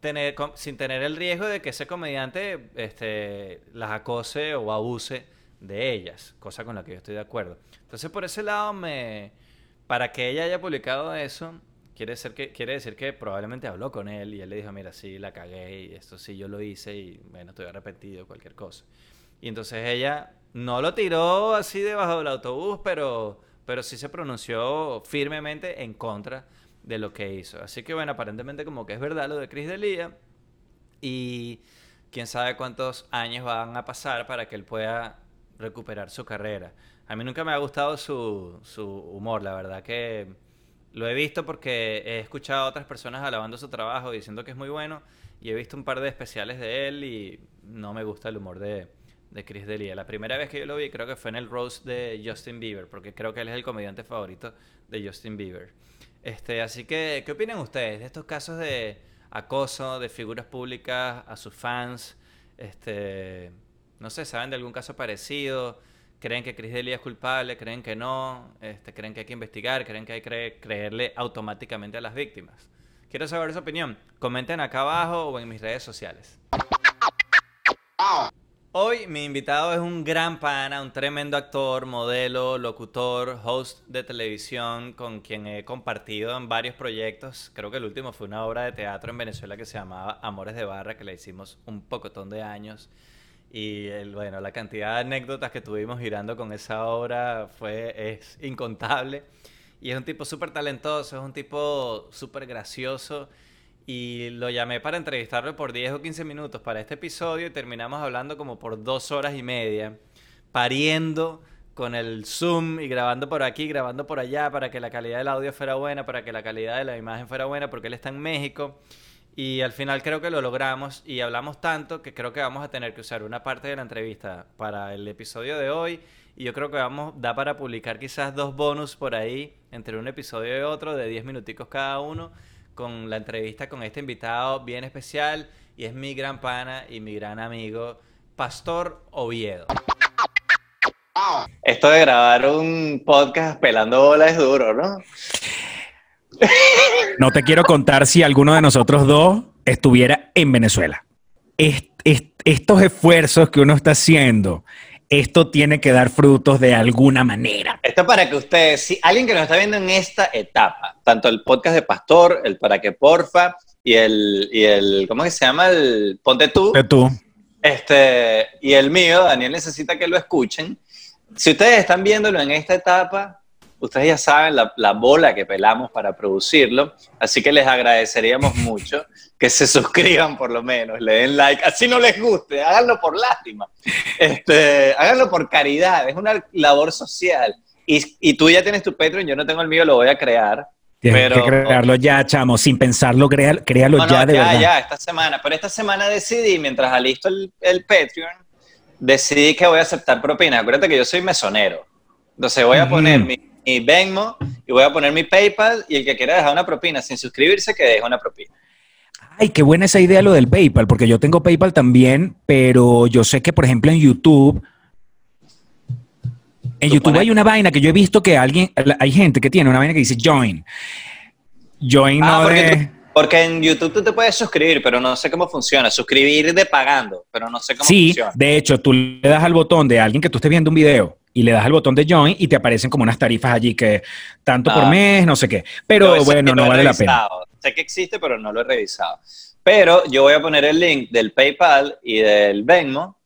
tener, sin tener el riesgo de que ese comediante este, las acose o abuse de ellas, cosa con la que yo estoy de acuerdo. Entonces, por ese lado, me, para que ella haya publicado eso, quiere, ser que, quiere decir que probablemente habló con él y él le dijo, mira, sí, la cagué y esto sí yo lo hice y bueno, estoy arrepentido, cualquier cosa. Y entonces ella no lo tiró así debajo del autobús, pero pero sí se pronunció firmemente en contra de lo que hizo. Así que bueno, aparentemente como que es verdad lo de Chris Delia y quién sabe cuántos años van a pasar para que él pueda recuperar su carrera. A mí nunca me ha gustado su, humor, la verdad que lo he visto porque he escuchado a otras personas alabando su trabajo diciendo que es muy bueno y he visto un par de especiales de él y no me gusta el humor de, Chris D'Elia. La primera vez que yo lo vi creo que fue en el roast de Justin Bieber, porque creo que él es el comediante favorito de Justin Bieber. Este, así que, ¿qué opinan ustedes de estos casos de acoso de figuras públicas a sus fans? Este, no sé, ¿saben de algún caso parecido? ¿Creen que Chris D'Elia es culpable? ¿Creen que no? Este, ¿Creen que hay que investigar? ¿Creen que hay que creerle automáticamente a las víctimas? Quiero saber su opinión. Comenten acá abajo o en mis redes sociales. Hoy mi invitado es un gran pana, un tremendo actor, modelo, locutor, host de televisión con quien he compartido en varios proyectos. Creo que el último fue una obra de teatro en Venezuela que se llamaba Amores de Barra, que la hicimos un pocotón de años. Y el, bueno, la cantidad de anécdotas que tuvimos girando con esa obra fue es incontable. Y es un tipo súper talentoso, es un tipo súper gracioso y lo llamé para entrevistarlo por 10 o 15 minutos para este episodio y terminamos hablando como por dos horas y media, pariendo con el Zoom y grabando por aquí, grabando por allá para que la calidad del audio fuera buena, para que la calidad de la imagen fuera buena, porque él está en México. Y al final creo que lo logramos y hablamos tanto que creo que vamos a tener que usar una parte de la entrevista para el episodio de hoy. Y yo creo que vamos, da para publicar quizás dos bonus por ahí entre un episodio y otro de 10 minuticos cada uno con la entrevista con este invitado bien especial y es mi gran pana y mi gran amigo, Pastor Oviedo. Esto de grabar un podcast pelando bolas es duro, ¿no? No te quiero contar si alguno de nosotros dos estuviera en Venezuela. estos esfuerzos que uno está haciendo esto tiene que dar frutos de alguna manera. Esto para que ustedes, si alguien que nos está viendo en esta etapa, tanto el podcast de Pastor, el Para que Porfa y el, y el ¿cómo que se llama? El Ponte tú. Ponte tú. Este, y el mío, Daniel necesita que lo escuchen. Si ustedes están viéndolo en esta etapa, ustedes ya saben la, bola que pelamos para producirlo, así que les agradeceríamos mucho que se suscriban por lo menos, le den like, así no les guste, háganlo por lástima, este, háganlo por caridad, es una labor social. Y, y, tú ya tienes tu Patreon, yo no tengo el mío, lo voy a crear. Tienes pero, que crearlo ya, chamo, sin pensarlo, créalo, créalo no, ya de ya, verdad. Ya, esta semana, pero esta semana decidí, mientras alisto el, el Patreon, decidí que voy a aceptar propinas. Acuérdate que yo soy mesonero. Entonces voy a poner mi mi Venmo y voy a poner mi PayPal y el que quiera dejar una propina sin suscribirse, que deje una propina. Ay, qué buena esa idea lo del PayPal, porque yo tengo PayPal también, pero yo sé que, por ejemplo, en YouTube, en YouTube hay una vaina que yo he visto que alguien, hay gente que tiene una vaina que dice join. Join Ah, no de... tú- porque en YouTube tú te puedes suscribir, pero no sé cómo funciona. Suscribir de pagando, pero no sé cómo Sí, funciona. de hecho, tú le das al botón de alguien que tú estés viendo un video y le das al botón de join y te aparecen como unas tarifas allí que tanto por Ah. mes, no sé qué. Pero bueno, sí no vale la pena. Sé que existe, pero no lo he revisado. Pero yo voy a poner el link del PayPal y del Venmo.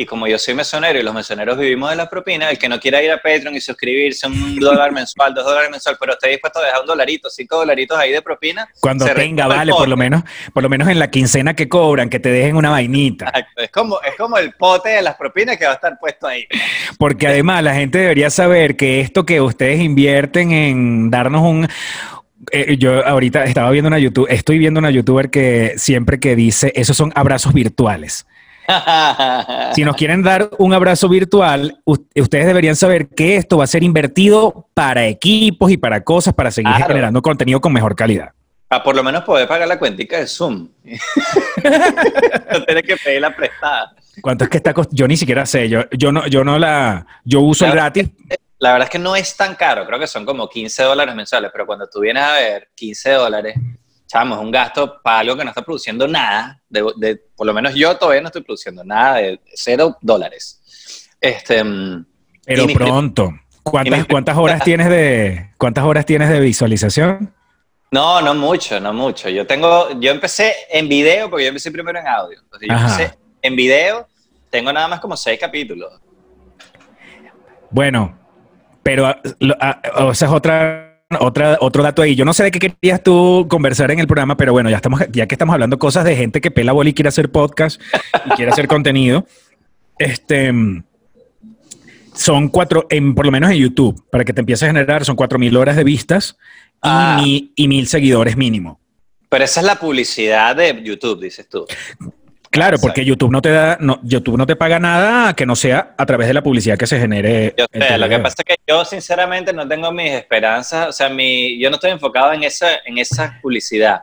Y como yo soy mesonero y los mesoneros vivimos de las propinas, el que no quiera ir a Patreon y suscribirse un dólar mensual, dos dólares mensual, pero esté dispuesto a dejar un dolarito, cinco dolaritos ahí de propina. Cuando tenga, vale, por lo menos, por lo menos en la quincena que cobran, que te dejen una vainita. Exacto. Es como, es como el pote de las propinas que va a estar puesto ahí. Porque además la gente debería saber que esto que ustedes invierten en darnos un... eh, yo ahorita estaba viendo una YouTube, estoy viendo una youtuber que siempre que dice, esos son abrazos virtuales. [laughs] Si nos quieren dar un abrazo virtual, ustedes deberían saber que esto va a ser invertido para equipos y para cosas, para seguir Claro. generando contenido con mejor calidad. Para por lo menos poder pagar la cuentica de Zoom. [laughs] no tienes que pedir la prestada. ¿Cuánto es que está costando? Yo ni siquiera sé, yo, yo no, yo no la, yo uso el gratis. La verdad es que no es tan caro, creo que son como 15 dólares mensuales, pero cuando tú vienes a ver 15 dólares, chamo, es un gasto para algo que no está produciendo nada. De, de- por lo menos yo todavía no estoy produciendo nada de cero dólares. Este, mm, Pero pronto. ¿Cuántas, cuántas horas tienes de cuántas horas tienes de visualización? No, no mucho, no mucho. Yo tengo, yo empecé en video, porque yo empecé primero en audio. Entonces yo Ajá. empecé en video, tengo nada más como seis capítulos. Bueno, pero ah, ah, o sea, es otra, otra, otro dato ahí. Yo no sé de qué querías tú conversar en el programa, pero bueno, ya estamos, ya que estamos hablando cosas de gente que pela bola y quiere hacer podcast y quiere hacer contenido. Este son cuatro, en, por lo menos en YouTube, para que te empieces a generar, son cuatro mil horas de vistas y, Ah. mi- y mil seguidores mínimo. Pero esa es la publicidad de YouTube, dices tú. Claro, porque YouTube no te da, no, YouTube no te paga nada que no sea a través de la publicidad que se genere. Yo sé, lo que pasa es que yo sinceramente no tengo mis esperanzas, o sea, mi, yo no estoy enfocado en esa, en esa publicidad.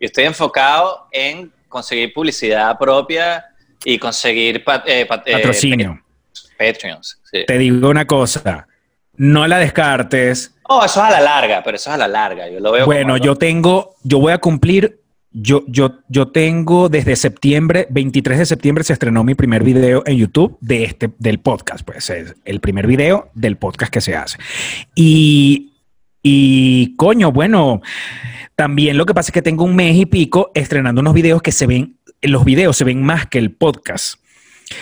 Yo estoy enfocado en conseguir publicidad propia y conseguir pa- eh, eh, Patrocinio. Patreons. sí. Te digo una cosa, no la descartes. No, eso es a la larga, pero eso es a la larga. Yo lo veo Bueno, como yo tengo, yo voy a cumplir, yo, yo, yo tengo desde septiembre, 23 de septiembre se estrenó mi primer video en YouTube de este, del podcast, pues es el primer video del podcast que se hace. Y, y coño, bueno, también lo que pasa es que tengo un mes y pico estrenando unos videos que se ven, los videos se ven más que el podcast.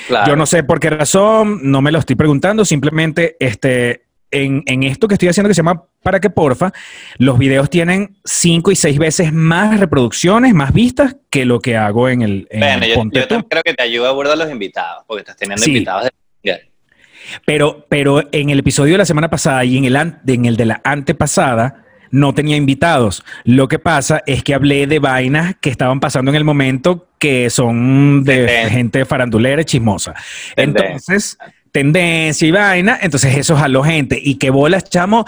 Claro. Yo no sé por qué razón, no me lo estoy preguntando, simplemente este, en, en esto que estoy haciendo que se llama Para que Porfa, los videos tienen cinco y seis veces más reproducciones, más vistas que lo que hago en el en Bueno, yo, Ponte yo también creo que te ayuda a abordar los invitados, porque estás teniendo Sí. invitados de... Pero, pero en el episodio de la semana pasada y en el, an- en el de la antepasada no tenía invitados. Lo que pasa es que hablé de vainas que estaban pasando en el momento que son de gente farandulera y chismosa. Entonces, tendencia y vaina, entonces eso jaló gente. Y que bolas, chamo,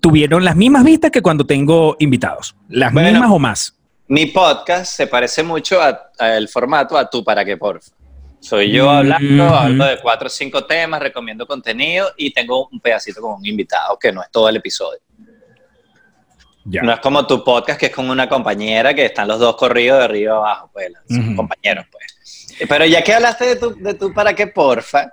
tuvieron las mismas vistas que cuando tengo invitados. Las Bueno. mismas o más. Mi podcast se parece mucho al formato a tú para que porfa. Soy yo Mm. hablando, hablo de cuatro o cinco temas, recomiendo contenido y tengo un pedacito con un invitado, que no es todo el episodio. Ya. No es como tu podcast, que es con una compañera que están los dos corridos de arriba abajo, pues, son compañeros, pues. Pero ya que hablaste de tu, de tu para qué porfa,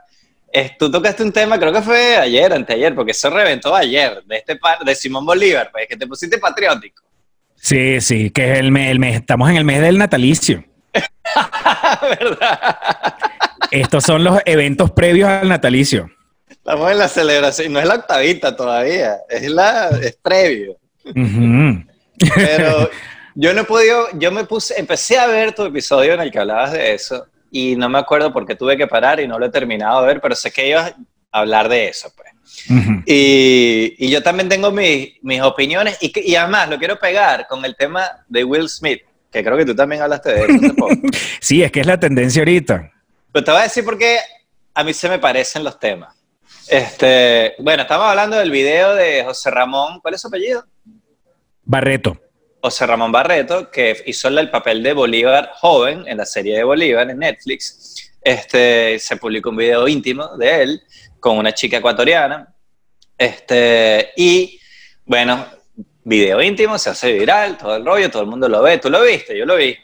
es- tú tocaste un tema, creo que fue ayer, anteayer, porque eso reventó ayer, de este par, de Simón Bolívar, pues, que te pusiste patriótico. Sí, sí, que es el mes, el mes, estamos en el mes del natalicio. [laughs] ¿Verdad? Estos son los eventos previos al natalicio. Estamos en la celebración, no es la octavita todavía, es la es previo. [laughs] Pero yo no he podido, yo me puse, empecé a ver tu episodio en el que hablabas de eso y no me acuerdo por qué tuve que parar y no lo he terminado de ver, pero sé que ibas a hablar de eso, pues. Y, y yo también tengo mis, mis opiniones y, además lo quiero pegar con el tema de Will Smith, que creo que tú también hablaste de eso poco. [laughs] Sí, es que es la tendencia ahorita. Pero te voy a decir por qué a mí se me parecen los temas. Este, bueno, estamos hablando del video de José Ramón, ¿cuál es su apellido? Barreto. José Ramón Barreto, que hizo el papel de Bolívar joven en la serie de Bolívar en Netflix. Este, se publicó un video íntimo de él con una chica ecuatoriana. Este, y bueno, video íntimo, se hace viral, todo el rollo, todo el mundo lo ve. ¿Tú lo viste? Yo lo vi.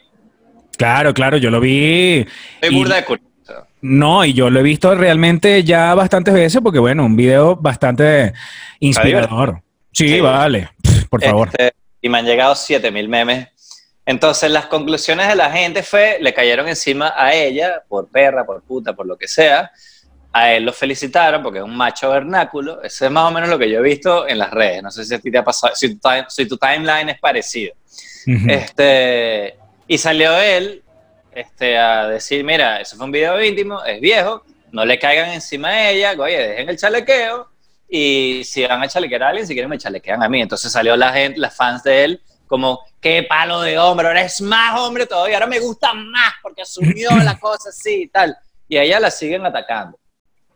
Claro, claro, yo lo vi. Estoy burda de curioso. No, y yo lo he visto realmente ya bastantes veces porque, bueno, un video bastante inspirador. Sí, Sí. vale. Por favor. Este, y me han llegado 7000 memes. Entonces, las conclusiones de la gente fue, le cayeron encima a ella, por perra, por puta, por lo que sea. A él lo felicitaron porque es un macho vernáculo. Ese es más o menos lo que yo he visto en las redes. No sé si a ti te ha pasado, si tu, time- si tu timeline es parecido. Este, y salió él este, a decir, mira, eso fue un video íntimo, es viejo, no le caigan encima a ella, oye, dejen el chalequeo, y si van a chalequear a alguien, si quieren me chalequean a mí. Entonces salió la gente, las fans de él, como, qué palo de hombre, ahora es más hombre todavía, ahora me gusta más porque asumió la [laughs] cosa así y tal. Y a ella la siguen atacando.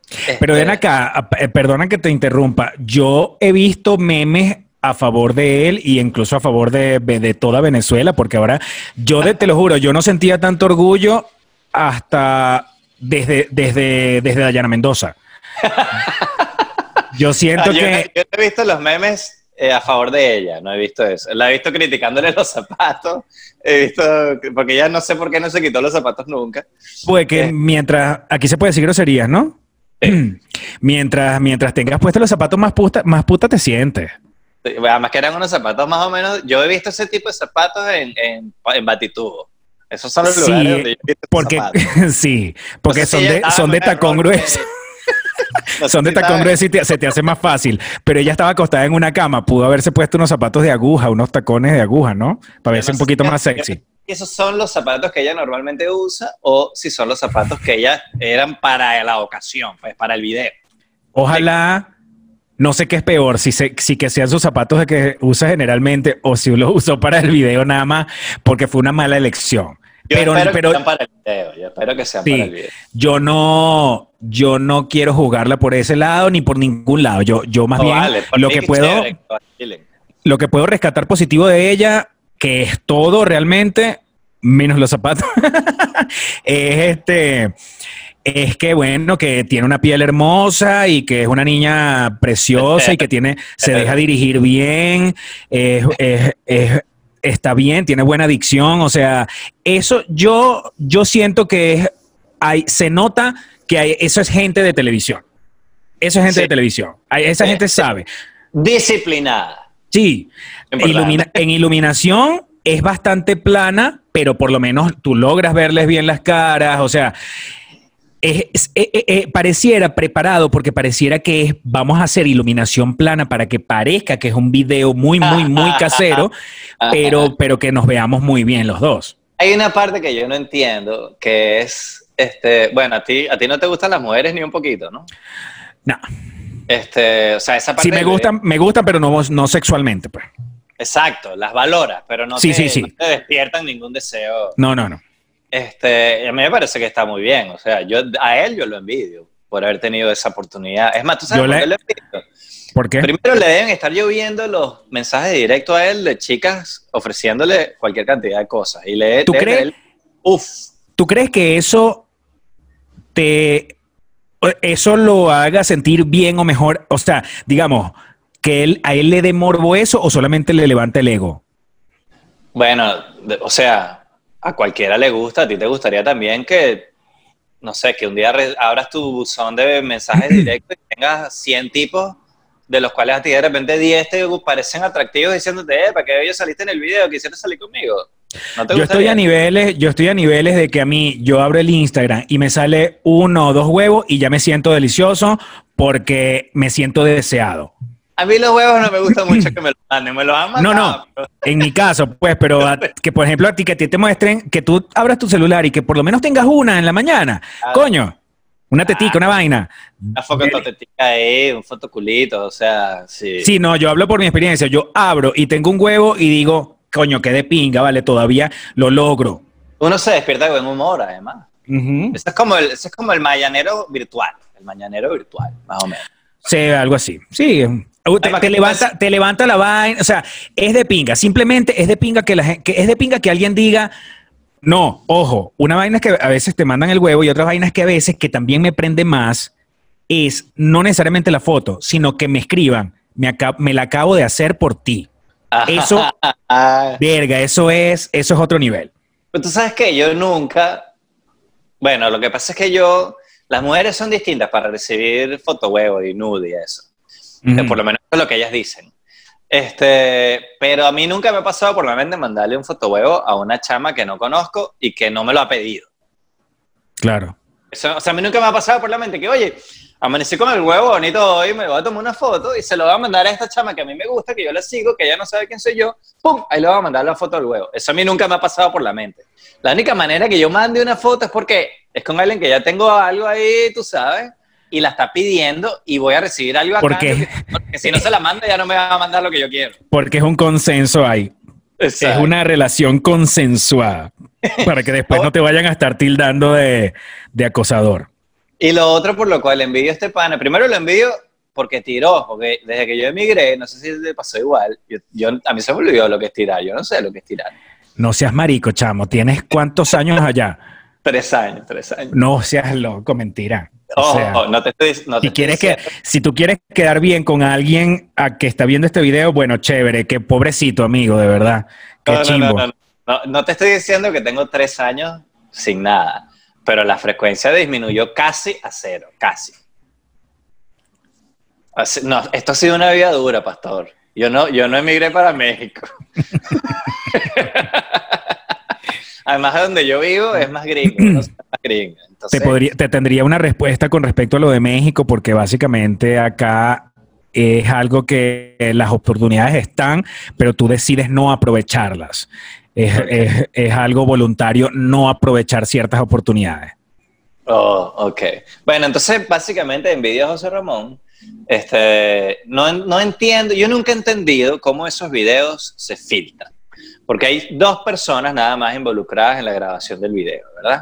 Pero Este, ven acá, a- eh, perdona que te interrumpa. Yo he visto memes a favor de él y incluso a favor de, de toda Venezuela, porque ahora yo de- te lo juro, yo no sentía tanto orgullo hasta desde, desde, desde Dayana Mendoza. [laughs] Yo siento Ah, yo, que... yo he visto los memes eh, a favor de ella, no he visto eso. La he visto criticándole [laughs] los zapatos, he visto, porque ella no sé por qué no se quitó los zapatos nunca. Pues que Eh. mientras, aquí se puede decir groserías, ¿no? [clears throat] Mientras, mientras tengas puestos los zapatos más puta, más puta te sientes. Además que eran unos zapatos más o menos, yo he visto ese tipo de zapatos en, en, en Batitubo. Esos son los Sí, lugares donde yo he visto Porque, zapatos. [laughs] sí, porque son, si de, son de tacón grueso. No Son de si tacón grueso y te- se te hace más fácil. Pero ella estaba acostada en una cama. Pudo haberse puesto unos zapatos de aguja, unos tacones de aguja, ¿no? Para verse no un poquito más sexy. ¿Esos son los zapatos que ella normalmente usa o si son los zapatos que ella eran para la ocasión, pues para el video? Ojalá, no sé qué es peor, si, se- si que sean sus zapatos de que usa generalmente o si los usó para el video nada más porque fue una mala elección. Yo pero espero pero que sean para el video, yo espero que sean Sí. para el video. yo no, yo no quiero jugarla por ese lado ni por ningún lado. Yo, yo más No bien vale, lo que puedo, chévere, lo que puedo rescatar positivo de ella, que es todo realmente, menos los zapatos, [laughs] es este, es que bueno, que tiene una piel hermosa y que es una niña preciosa y que tiene, se deja [laughs] dirigir bien, es, es- es- está bien, tiene buena dicción, o sea, eso yo, yo siento que es, hay, se nota que hay, eso es gente de televisión. Eso es gente Sí. de televisión. Hay- esa Sí, gente sí. sabe. Disciplinada. Sí, ilumina- en iluminación es bastante plana, pero por lo menos tú logras verles bien las caras, o sea, es- es- eh, eh, eh, pareciera preparado porque pareciera que es, vamos a hacer iluminación plana para que parezca que es un video muy, muy, muy [laughs] casero, pero, pero que nos veamos muy bien los dos. Hay una parte que yo no entiendo, que es, este, bueno, a ti, a ti no te gustan las mujeres ni un poquito, ¿no? No, Este, o sea, esa parte. sí me gustan, me gustan, pero no, no sexualmente, pues. Exacto, las valoras, pero no, Sí, te, sí, sí. no te despiertan ningún deseo. No, no, no. Este, a mí me parece que está muy bien. O sea, yo a él yo lo envidio por haber tenido esa oportunidad. Es más, ¿tú sabes Yo por le- lo envidio? ¿Por qué? Primero le deben estar lloviendo los mensajes directos a él de chicas ofreciéndole cualquier cantidad de cosas. Y le ¿Tú crees? tener- Uf. ¿Tú crees que eso te eso lo haga sentir bien o mejor? O sea, digamos, que él, a él le dé morbo eso o solamente le levanta el ego. Bueno, o sea, a cualquiera le gusta, a ti te gustaría también que, no sé, que un día abras tu buzón de mensajes [clears throat] directos y tengas 100 tipos, de los cuales a ti de repente 10 te parecen atractivos diciéndote, eh, ¿para qué bello saliste en el video? ¿Quisieras salir conmigo? ¿No te Yo estoy a niveles, yo estoy a niveles de que a mí yo abro el Instagram y me sale uno o dos huevos y ya me siento delicioso porque me siento deseado. A mí los huevos no me gusta mucho que me los manden, me los han No, mandado. no, pero- en mi caso, pues, pero a- [laughs] que por ejemplo a ti que te muestren que tú abras tu celular y que por lo menos tengas una en la mañana. Claro. Coño, una tetica, una vaina. Una fototetica ahí, un fotoculito, o sea, sí. Sí, no, yo hablo por mi experiencia. Yo abro y tengo un huevo y digo, coño, qué de pinga, vale, todavía lo logro. Uno se despierta de buen humor, además. Ujú. Ese es como el, ese es como el mañanero virtual, el mañanero virtual, más o menos. Sí, algo así. Sí. Te, levanta, te levanta la vaina, o sea, es de pinga. Simplemente es de pinga que la gente, que es de pinga que alguien diga, no, ojo, una vaina es que a veces te mandan el huevo y otra vaina es que a veces que también me prende más es no necesariamente la foto, sino que me escriban, me, la acabo de hacer por ti. Eso- [laughs] Ah, Verga, eso es, eso es otro nivel. Pero tú sabes que yo nunca. Bueno, lo que pasa es que yo. Las mujeres son distintas para recibir fotohuevo y nude y eso. Ujú. Por lo menos es lo que ellas dicen. Este, pero a mí nunca me ha pasado por la mente mandarle un fotohuevo a una chama que no conozco y que no me lo ha pedido. Claro. Eso, o sea, a mí nunca me ha pasado por la mente que, oye, amanecí con el huevo bonito hoy, me voy a tomar una foto y se lo voy a mandar a esta chama que a mí me gusta, que yo la sigo, que ella no sabe quién soy yo, ¡pum! Ahí le voy a mandar la foto del huevo. Eso a mí nunca me ha pasado por la mente. La única manera que yo mande una foto es porque es con alguien que ya tengo algo ahí, tú sabes, y la está pidiendo y voy a recibir algo a ¿Por cambio qué? que- porque si no se la manda ya no me va a mandar lo que yo quiero. Porque es un consenso ahí. Es una relación consensuada. Para que después no te vayan a estar tildando de, de acosador. Y lo otro por lo cual envidio a este pana, primero lo envidio porque tiró, porque desde que yo emigré, no sé si le pasó igual, yo, yo- a mí se me olvidó lo que es tirar, yo no sé lo que es tirar. No seas marico, chamo. ¿Tienes cuántos años allá? [laughs] Tres años, tres años. No seas loco, mentira. O Ojo, sea, no te estoy, no te si estoy quieres que, si tú quieres quedar bien con alguien a que está viendo este video, bueno, chévere, qué pobrecito amigo, de verdad. Qué No, no, chimbo. no, no, no, no te estoy diciendo que tengo tres años sin nada, pero la frecuencia disminuyó casi a cero, casi. Así- no, esto ha sido una vida dura, pastor. Yo no, yo no emigré para México. [laughs] Además, de donde yo vivo es más gringo, no soy más gringo. Te, podría, te tendría una respuesta con respecto a lo de México, porque básicamente acá es algo que las oportunidades están, pero tú decides no aprovecharlas. Es, es- es algo voluntario no aprovechar ciertas oportunidades. Oh, ok. Bueno, entonces básicamente envidio a José Ramón. Este, no, no entiendo, yo nunca he entendido cómo esos videos se filtran. Porque hay dos personas nada más involucradas en la grabación del video, ¿verdad?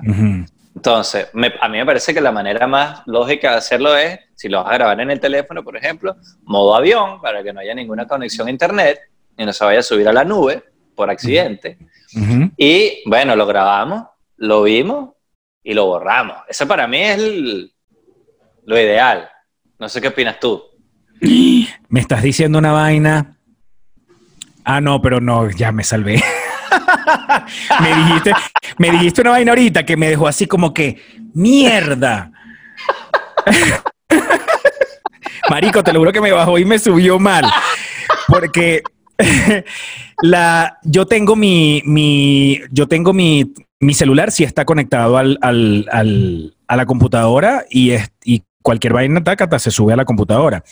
Entonces, me- a mí me parece que la manera más lógica de hacerlo es, si lo vas a grabar en el teléfono, por ejemplo, modo avión, para que no haya ninguna conexión a internet y no se vaya a subir a la nube por accidente. Y bueno, lo grabamos, lo vimos y lo borramos. Eso para mí es el- lo ideal. No sé qué opinas tú. Me estás diciendo una vaina Ah, no, pero no, ya me salvé. [laughs] me, dijiste, me dijiste una vaina ahorita que me dejó así como que, mierda. [laughs] Marico, te lo juro que me bajó y me subió mal. Porque [laughs] la, yo tengo mi, mi, yo tengo mi, mi celular si está conectado al, al, al, a la computadora y, es, y cualquier vaina se sube a la computadora.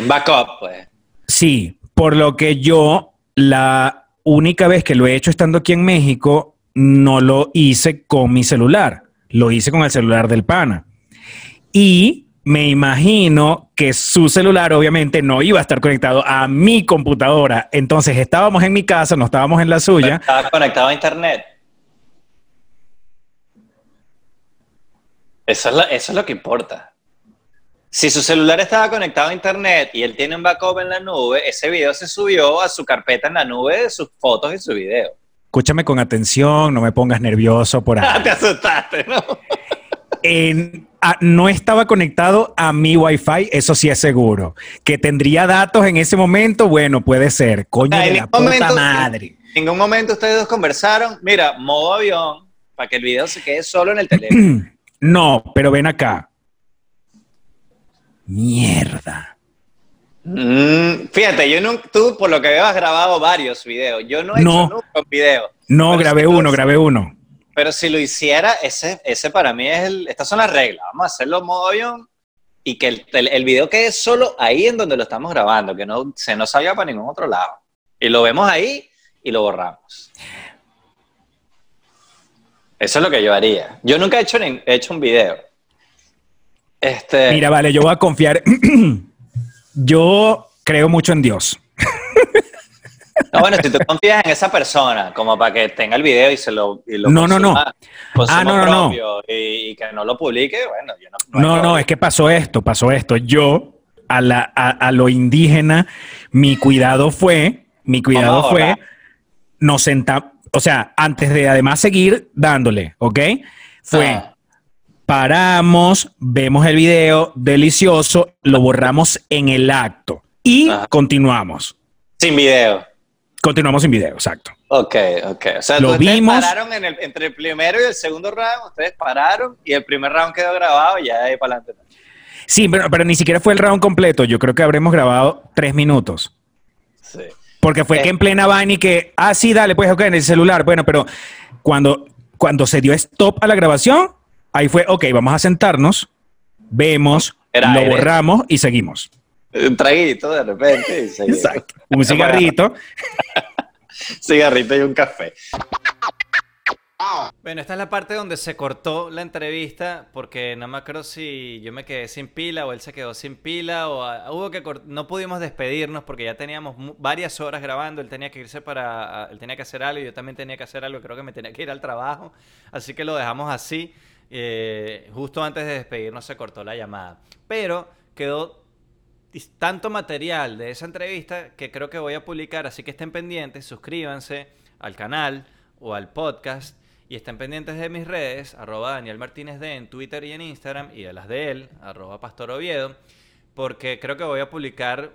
Un backup, pues. Sí, por lo que yo la única vez que lo he hecho estando aquí en México no lo hice con mi celular, lo hice con el celular del pana. Y me imagino que su celular obviamente no iba a estar conectado a mi computadora. Entonces estábamos en mi casa, no estábamos en la suya. Estaba conectado a internet. Eso es, eso es lo que importa. Si su celular estaba conectado a internet y él tiene un backup en la nube, ese video se subió a su carpeta en la nube de sus fotos y su video. Escúchame con atención, no me pongas nervioso por [laughs] ahí. Te asustaste, ¿no? En, no estaba conectado a mi Wi-Fi, eso sí es seguro. Que tendría datos en ese momento, bueno, puede ser. Coño de la puta madre. En ningún momento ustedes dos conversaron, mira, modo avión, para que el video se quede solo en el teléfono. [clears throat] no, pero ven acá. Mierda. Mm, fíjate, yo no, tú por lo que veo has grabado varios videos. Yo no he hecho nunca un video. No, grabé uno, grabé uno. Pero si lo hiciera, ese, ese para mí es el. Estas son las reglas. Vamos a hacerlo modo avión y que el, el, video quede solo ahí en donde lo estamos grabando, que no se nos salga para ningún otro lado. Y lo vemos ahí y lo borramos. Eso es lo que yo haría. Yo nunca he hecho, he hecho un video. Este... Mira, vale, yo voy a confiar. [clears throat] yo creo mucho en Dios. [laughs] No, bueno, si tú confías en esa persona, como para que tenga el video y se lo, y lo no, no, no. ah, no, no, no. Y, que no lo publique, bueno, yo no. No, no, es que pasó esto, pasó esto. Yo, a, la, a, lo indígena, mi cuidado fue, mi cuidado fue, nos sentamos, o sea, antes de además seguir dándole, ¿ok? Fue, ah. Paramos, vemos el video, delicioso, lo borramos en el acto y continuamos. Sin video. Continuamos sin video, exacto. Ok, ok. O sea, lo vimos. pararon en el, entre el primero y el segundo round, ustedes pararon y el primer round quedó grabado y ya de ahí para adelante. Sí, pero, pero, ni siquiera fue el round completo. Yo creo que habremos grabado tres minutos. Sí. Porque fue que en plena vaina y que, ah, sí, dale, pues, ok, en el celular. Bueno, pero cuando, cuando se dio stop a la grabación, ahí fue, ok, vamos a sentarnos, vemos, lo borramos y seguimos. Un traguito de repente. Exacto. Un cigarrito. [laughs] cigarrito y un café. Bueno, esta es la parte donde se cortó la entrevista porque no me acuerdo si yo me quedé sin pila o él se quedó sin pila o hubo que no pudimos despedirnos porque ya teníamos varias horas grabando, él tenía que irse para él tenía que hacer algo y yo también tenía que hacer algo, creo que me tenía que ir al trabajo, así que lo dejamos así. Eh, justo antes de despedirnos se cortó la llamada, pero quedó tanto material de esa entrevista que creo que voy a publicar, así que estén pendientes, suscríbanse al canal o al podcast y estén pendientes de mis redes, arroba Daniel Martínez D en Twitter y en Instagram y de las de él, arroba Pastor Oviedo, porque creo que voy a publicar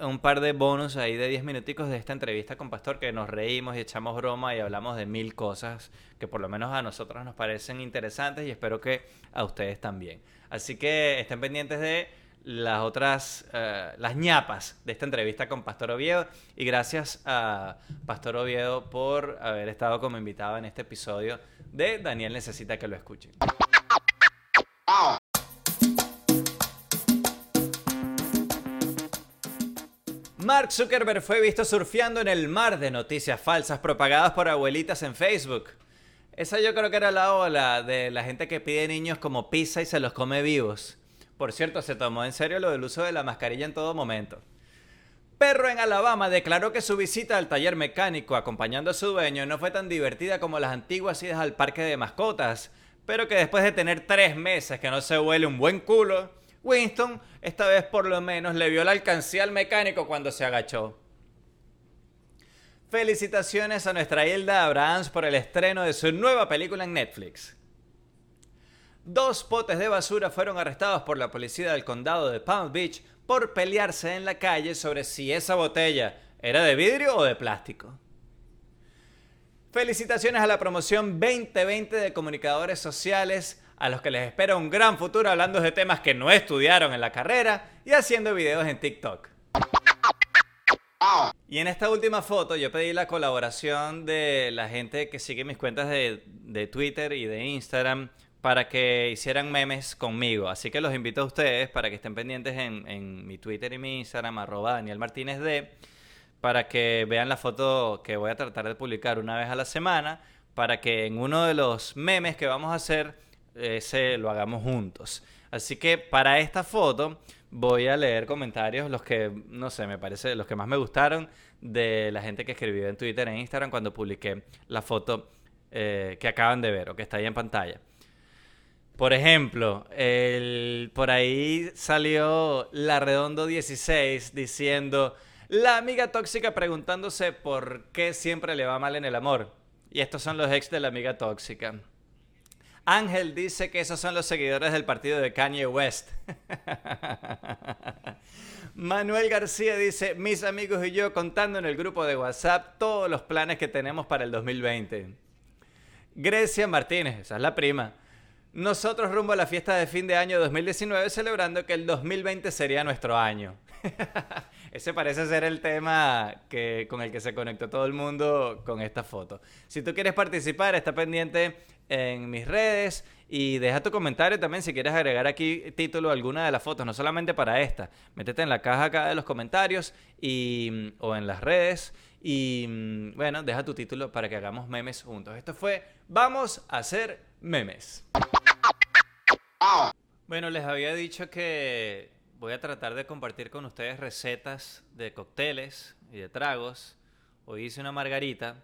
un par de bonus ahí de 10 minuticos de esta entrevista con Pastor que nos reímos y echamos broma y hablamos de mil cosas que por lo menos a nosotros nos parecen interesantes y espero que a ustedes también. Así que estén pendientes de las otras, eh, las ñapas de esta entrevista con Pastor Oviedo. Y gracias a Pastor Oviedo por haber estado como invitado en este episodio de Daniel Necesita que lo escuchen. Mark Zuckerberg fue visto surfeando en el mar de noticias falsas propagadas por abuelitas en Facebook. Esa yo creo que era la ola de la gente que pide niños como pizza y se los come vivos. Por cierto, se tomó en serio lo del uso de la mascarilla en todo momento. Perro en Alabama declaró que su visita al taller mecánico acompañando a su dueño no fue tan divertida como las antiguas idas al parque de mascotas, pero que después de tener tres meses que no se huele un buen culo, Winston esta vez por lo menos le vio la alcancía al mecánico cuando se agachó. Felicitaciones a nuestra Hilda Abrahams por el estreno de su nueva película en Netflix. Dos potes de basura fueron arrestados por la policía del condado de Palm Beach por pelearse en la calle sobre si esa botella ¿Era de vidrio o de plástico? Felicitaciones a la promoción 2020 de comunicadores sociales, a los que les espera un gran futuro hablando de temas que no estudiaron en la carrera y haciendo videos en TikTok. Y en esta última foto yo pedí la colaboración de la gente que sigue mis cuentas de, Twitter y de Instagram para que hicieran memes conmigo. Así que los invito a ustedes para que estén pendientes en, mi Twitter y mi Instagram, arroba Daniel Martínez D, para que vean la foto que voy a tratar de publicar una vez a la semana, para que en uno de los memes que vamos a hacer, ese lo hagamos juntos. Así que para esta foto voy a leer comentarios, los que, no sé, me parece, los que más me gustaron de la gente que escribió en Twitter e Instagram cuando publiqué la foto eh, que acaban de ver o que está ahí en pantalla. Por ejemplo, el, por ahí salió La Redondo 16 diciendo, la amiga tóxica preguntándose por qué siempre le va mal en el amor. Y estos son los ex de la amiga tóxica. Ángel dice que esos son los seguidores del partido de Kanye West. [laughs] Manuel García dice, mis amigos y yo contando en el grupo de WhatsApp todos los planes que tenemos para el 2020. Grecia Martínez, esa es la prima. Nosotros rumbo a la fiesta de fin de año 2019 celebrando que el 2020 sería nuestro año. [laughs] Ese parece ser el tema que, con el que se conectó todo el mundo con esta foto. Si tú quieres participar, está pendiente en mis redes y deja tu comentario también si quieres agregar aquí título a alguna de las fotos, no solamente para esta. Métete en la caja acá de los comentarios y, o en las redes y bueno, deja tu título para que hagamos memes juntos. Esto fue Vamos a hacer memes. Bueno, les había dicho que voy a tratar de compartir con ustedes recetas de cócteles y de tragos. Hoy hice una margarita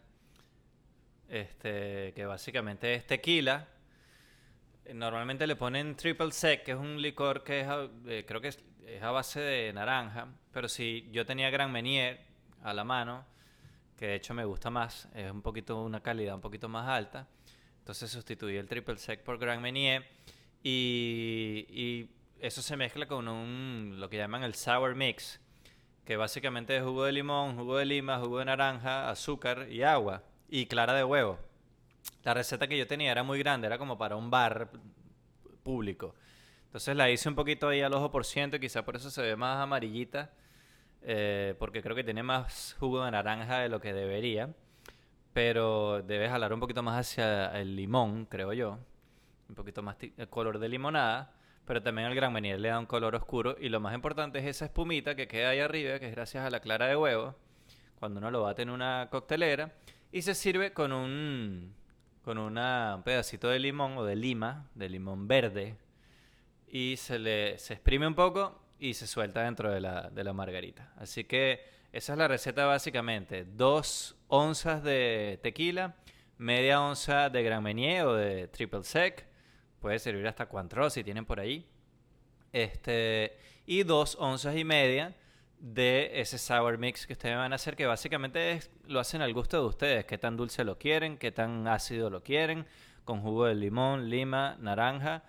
este, que básicamente es tequila. Normalmente le ponen triple sec, que es un licor que es, eh, creo que es, a base de naranja, pero si yo tenía Gran Menier a la mano, que de hecho me gusta más, es un poquito una calidad un poquito más alta, entonces sustituí el triple sec por Gran Menier y, y eso se mezcla con un, lo que llaman el sour mix, que básicamente es jugo de limón, jugo de lima, jugo de naranja, azúcar y agua y clara de huevo. La receta que yo tenía era muy grande, era como para un bar público. Entonces la hice un poquito ahí al ojo por ciento quizá por eso se ve más amarillita, eh, porque creo que tiene más jugo de naranja de lo que debería. Pero debe jalar un poquito más hacia el limón, creo yo. Un poquito más el color de limonada. Pero también el Gran Menier le da un color oscuro. Y lo más importante es esa espumita que queda ahí arriba, que es gracias a la clara de huevo. Cuando uno lo bate en una coctelera. Y se sirve con un, con un pedacito de limón o de lima, de limón verde. Y se le se exprime un poco y se suelta dentro de la, de la margarita. Así que esa es la receta básicamente. Dos onzas de tequila, media onza de Gran Meunier o de Triple Sec. Puede servir hasta Cointreau si tienen por ahí. Este, y dos onzas y media de ese sour mix que ustedes van a hacer, que básicamente lo hacen al gusto de ustedes, qué tan dulce lo quieren, qué tan ácido lo quieren, con jugo de limón, lima, naranja,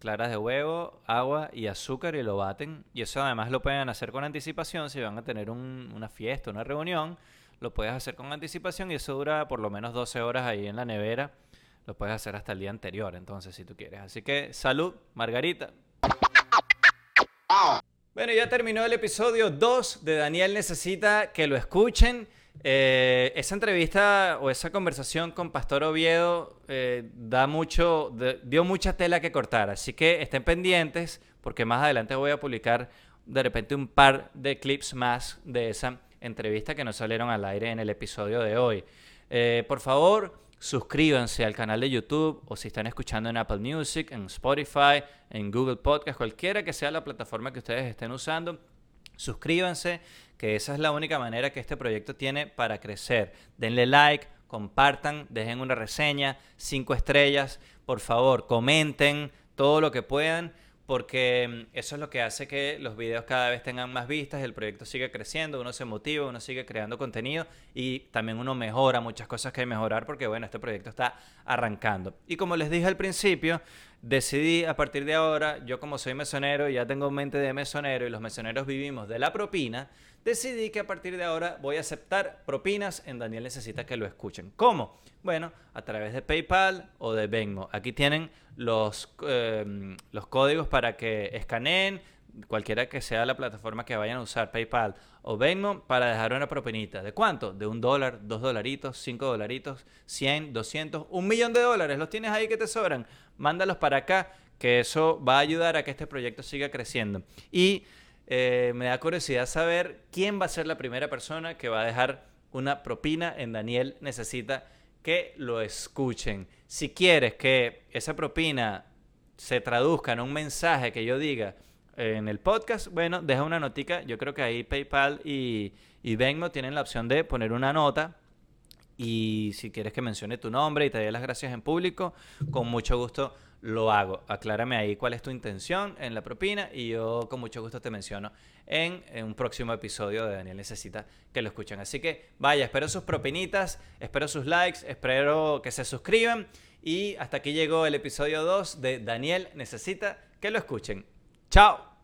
claras de huevo, agua y azúcar y lo baten. Y eso además lo pueden hacer con anticipación si van a tener una fiesta, una reunión, lo puedes hacer con anticipación y eso dura por lo menos 12 horas ahí en la nevera. Lo puedes hacer hasta el día anterior, entonces, si tú quieres. Así que salud, Margarita. Bueno, ya terminó el episodio 2 de Daniel Necesita que lo escuchen. Eh, esa entrevista o esa conversación con Pastor Oviedo eh, da mucho, dio mucha tela que cortar, así que estén pendientes porque más adelante voy a publicar de repente un par de clips más de esa entrevista que nos salieron al aire en el episodio de hoy. Eh, por favor, suscríbanse al canal de YouTube o si están escuchando en Apple Music, en Spotify, en Google Podcast, cualquiera que sea la plataforma que ustedes estén usando, suscríbanse, que esa es la única manera que este proyecto tiene para crecer. Denle like, compartan, dejen una reseña, cinco estrellas, por favor, comenten todo lo que puedan porque mm, eso es lo que hace que los videos cada vez tengan más vistas, el proyecto sigue creciendo, uno se motiva, uno sigue creando contenido y también uno mejora muchas cosas que hay que mejorar porque bueno, este proyecto está arrancando. Y como les dije al principio, decidí a partir de ahora, yo como soy mesonero, ya tengo mente de mesonero y los mesoneros vivimos de la propina, decidí que a partir de ahora voy a aceptar propinas en Daniel Necesita que lo escuchen. ¿Cómo? Bueno, a través de PayPal o de Venmo. Aquí tienen los, eh, los códigos para que escaneen, cualquiera que sea la plataforma que vayan a usar, PayPal o Venmo, para dejar una propinita. ¿De cuánto? De un dólar, dos dolaritos, cinco dolaritos, cien, doscientos, un millón de dólares. Los tienes ahí que te sobran. Mándalos para acá, que eso va a ayudar a que este proyecto siga creciendo. Y eh, me da curiosidad saber quién va a ser la primera persona que va a dejar una propina en Daniel Necesita que lo escuchen. Si quieres que esa propina se traduzca en un mensaje que yo diga, en el podcast, bueno, deja una notica. Yo creo que ahí PayPal y, y Venmo tienen la opción de poner una nota. Y si quieres que mencione tu nombre y te dé las gracias en público, con mucho gusto lo hago. Aclárame ahí cuál es tu intención en la propina y yo con mucho gusto te menciono en, un próximo episodio de Daniel Necesita que lo escuchen. Así que vaya, espero sus propinitas, espero sus likes, espero que se suscriban y hasta aquí llegó el episodio 2 de Daniel Necesita que lo escuchen. Chao.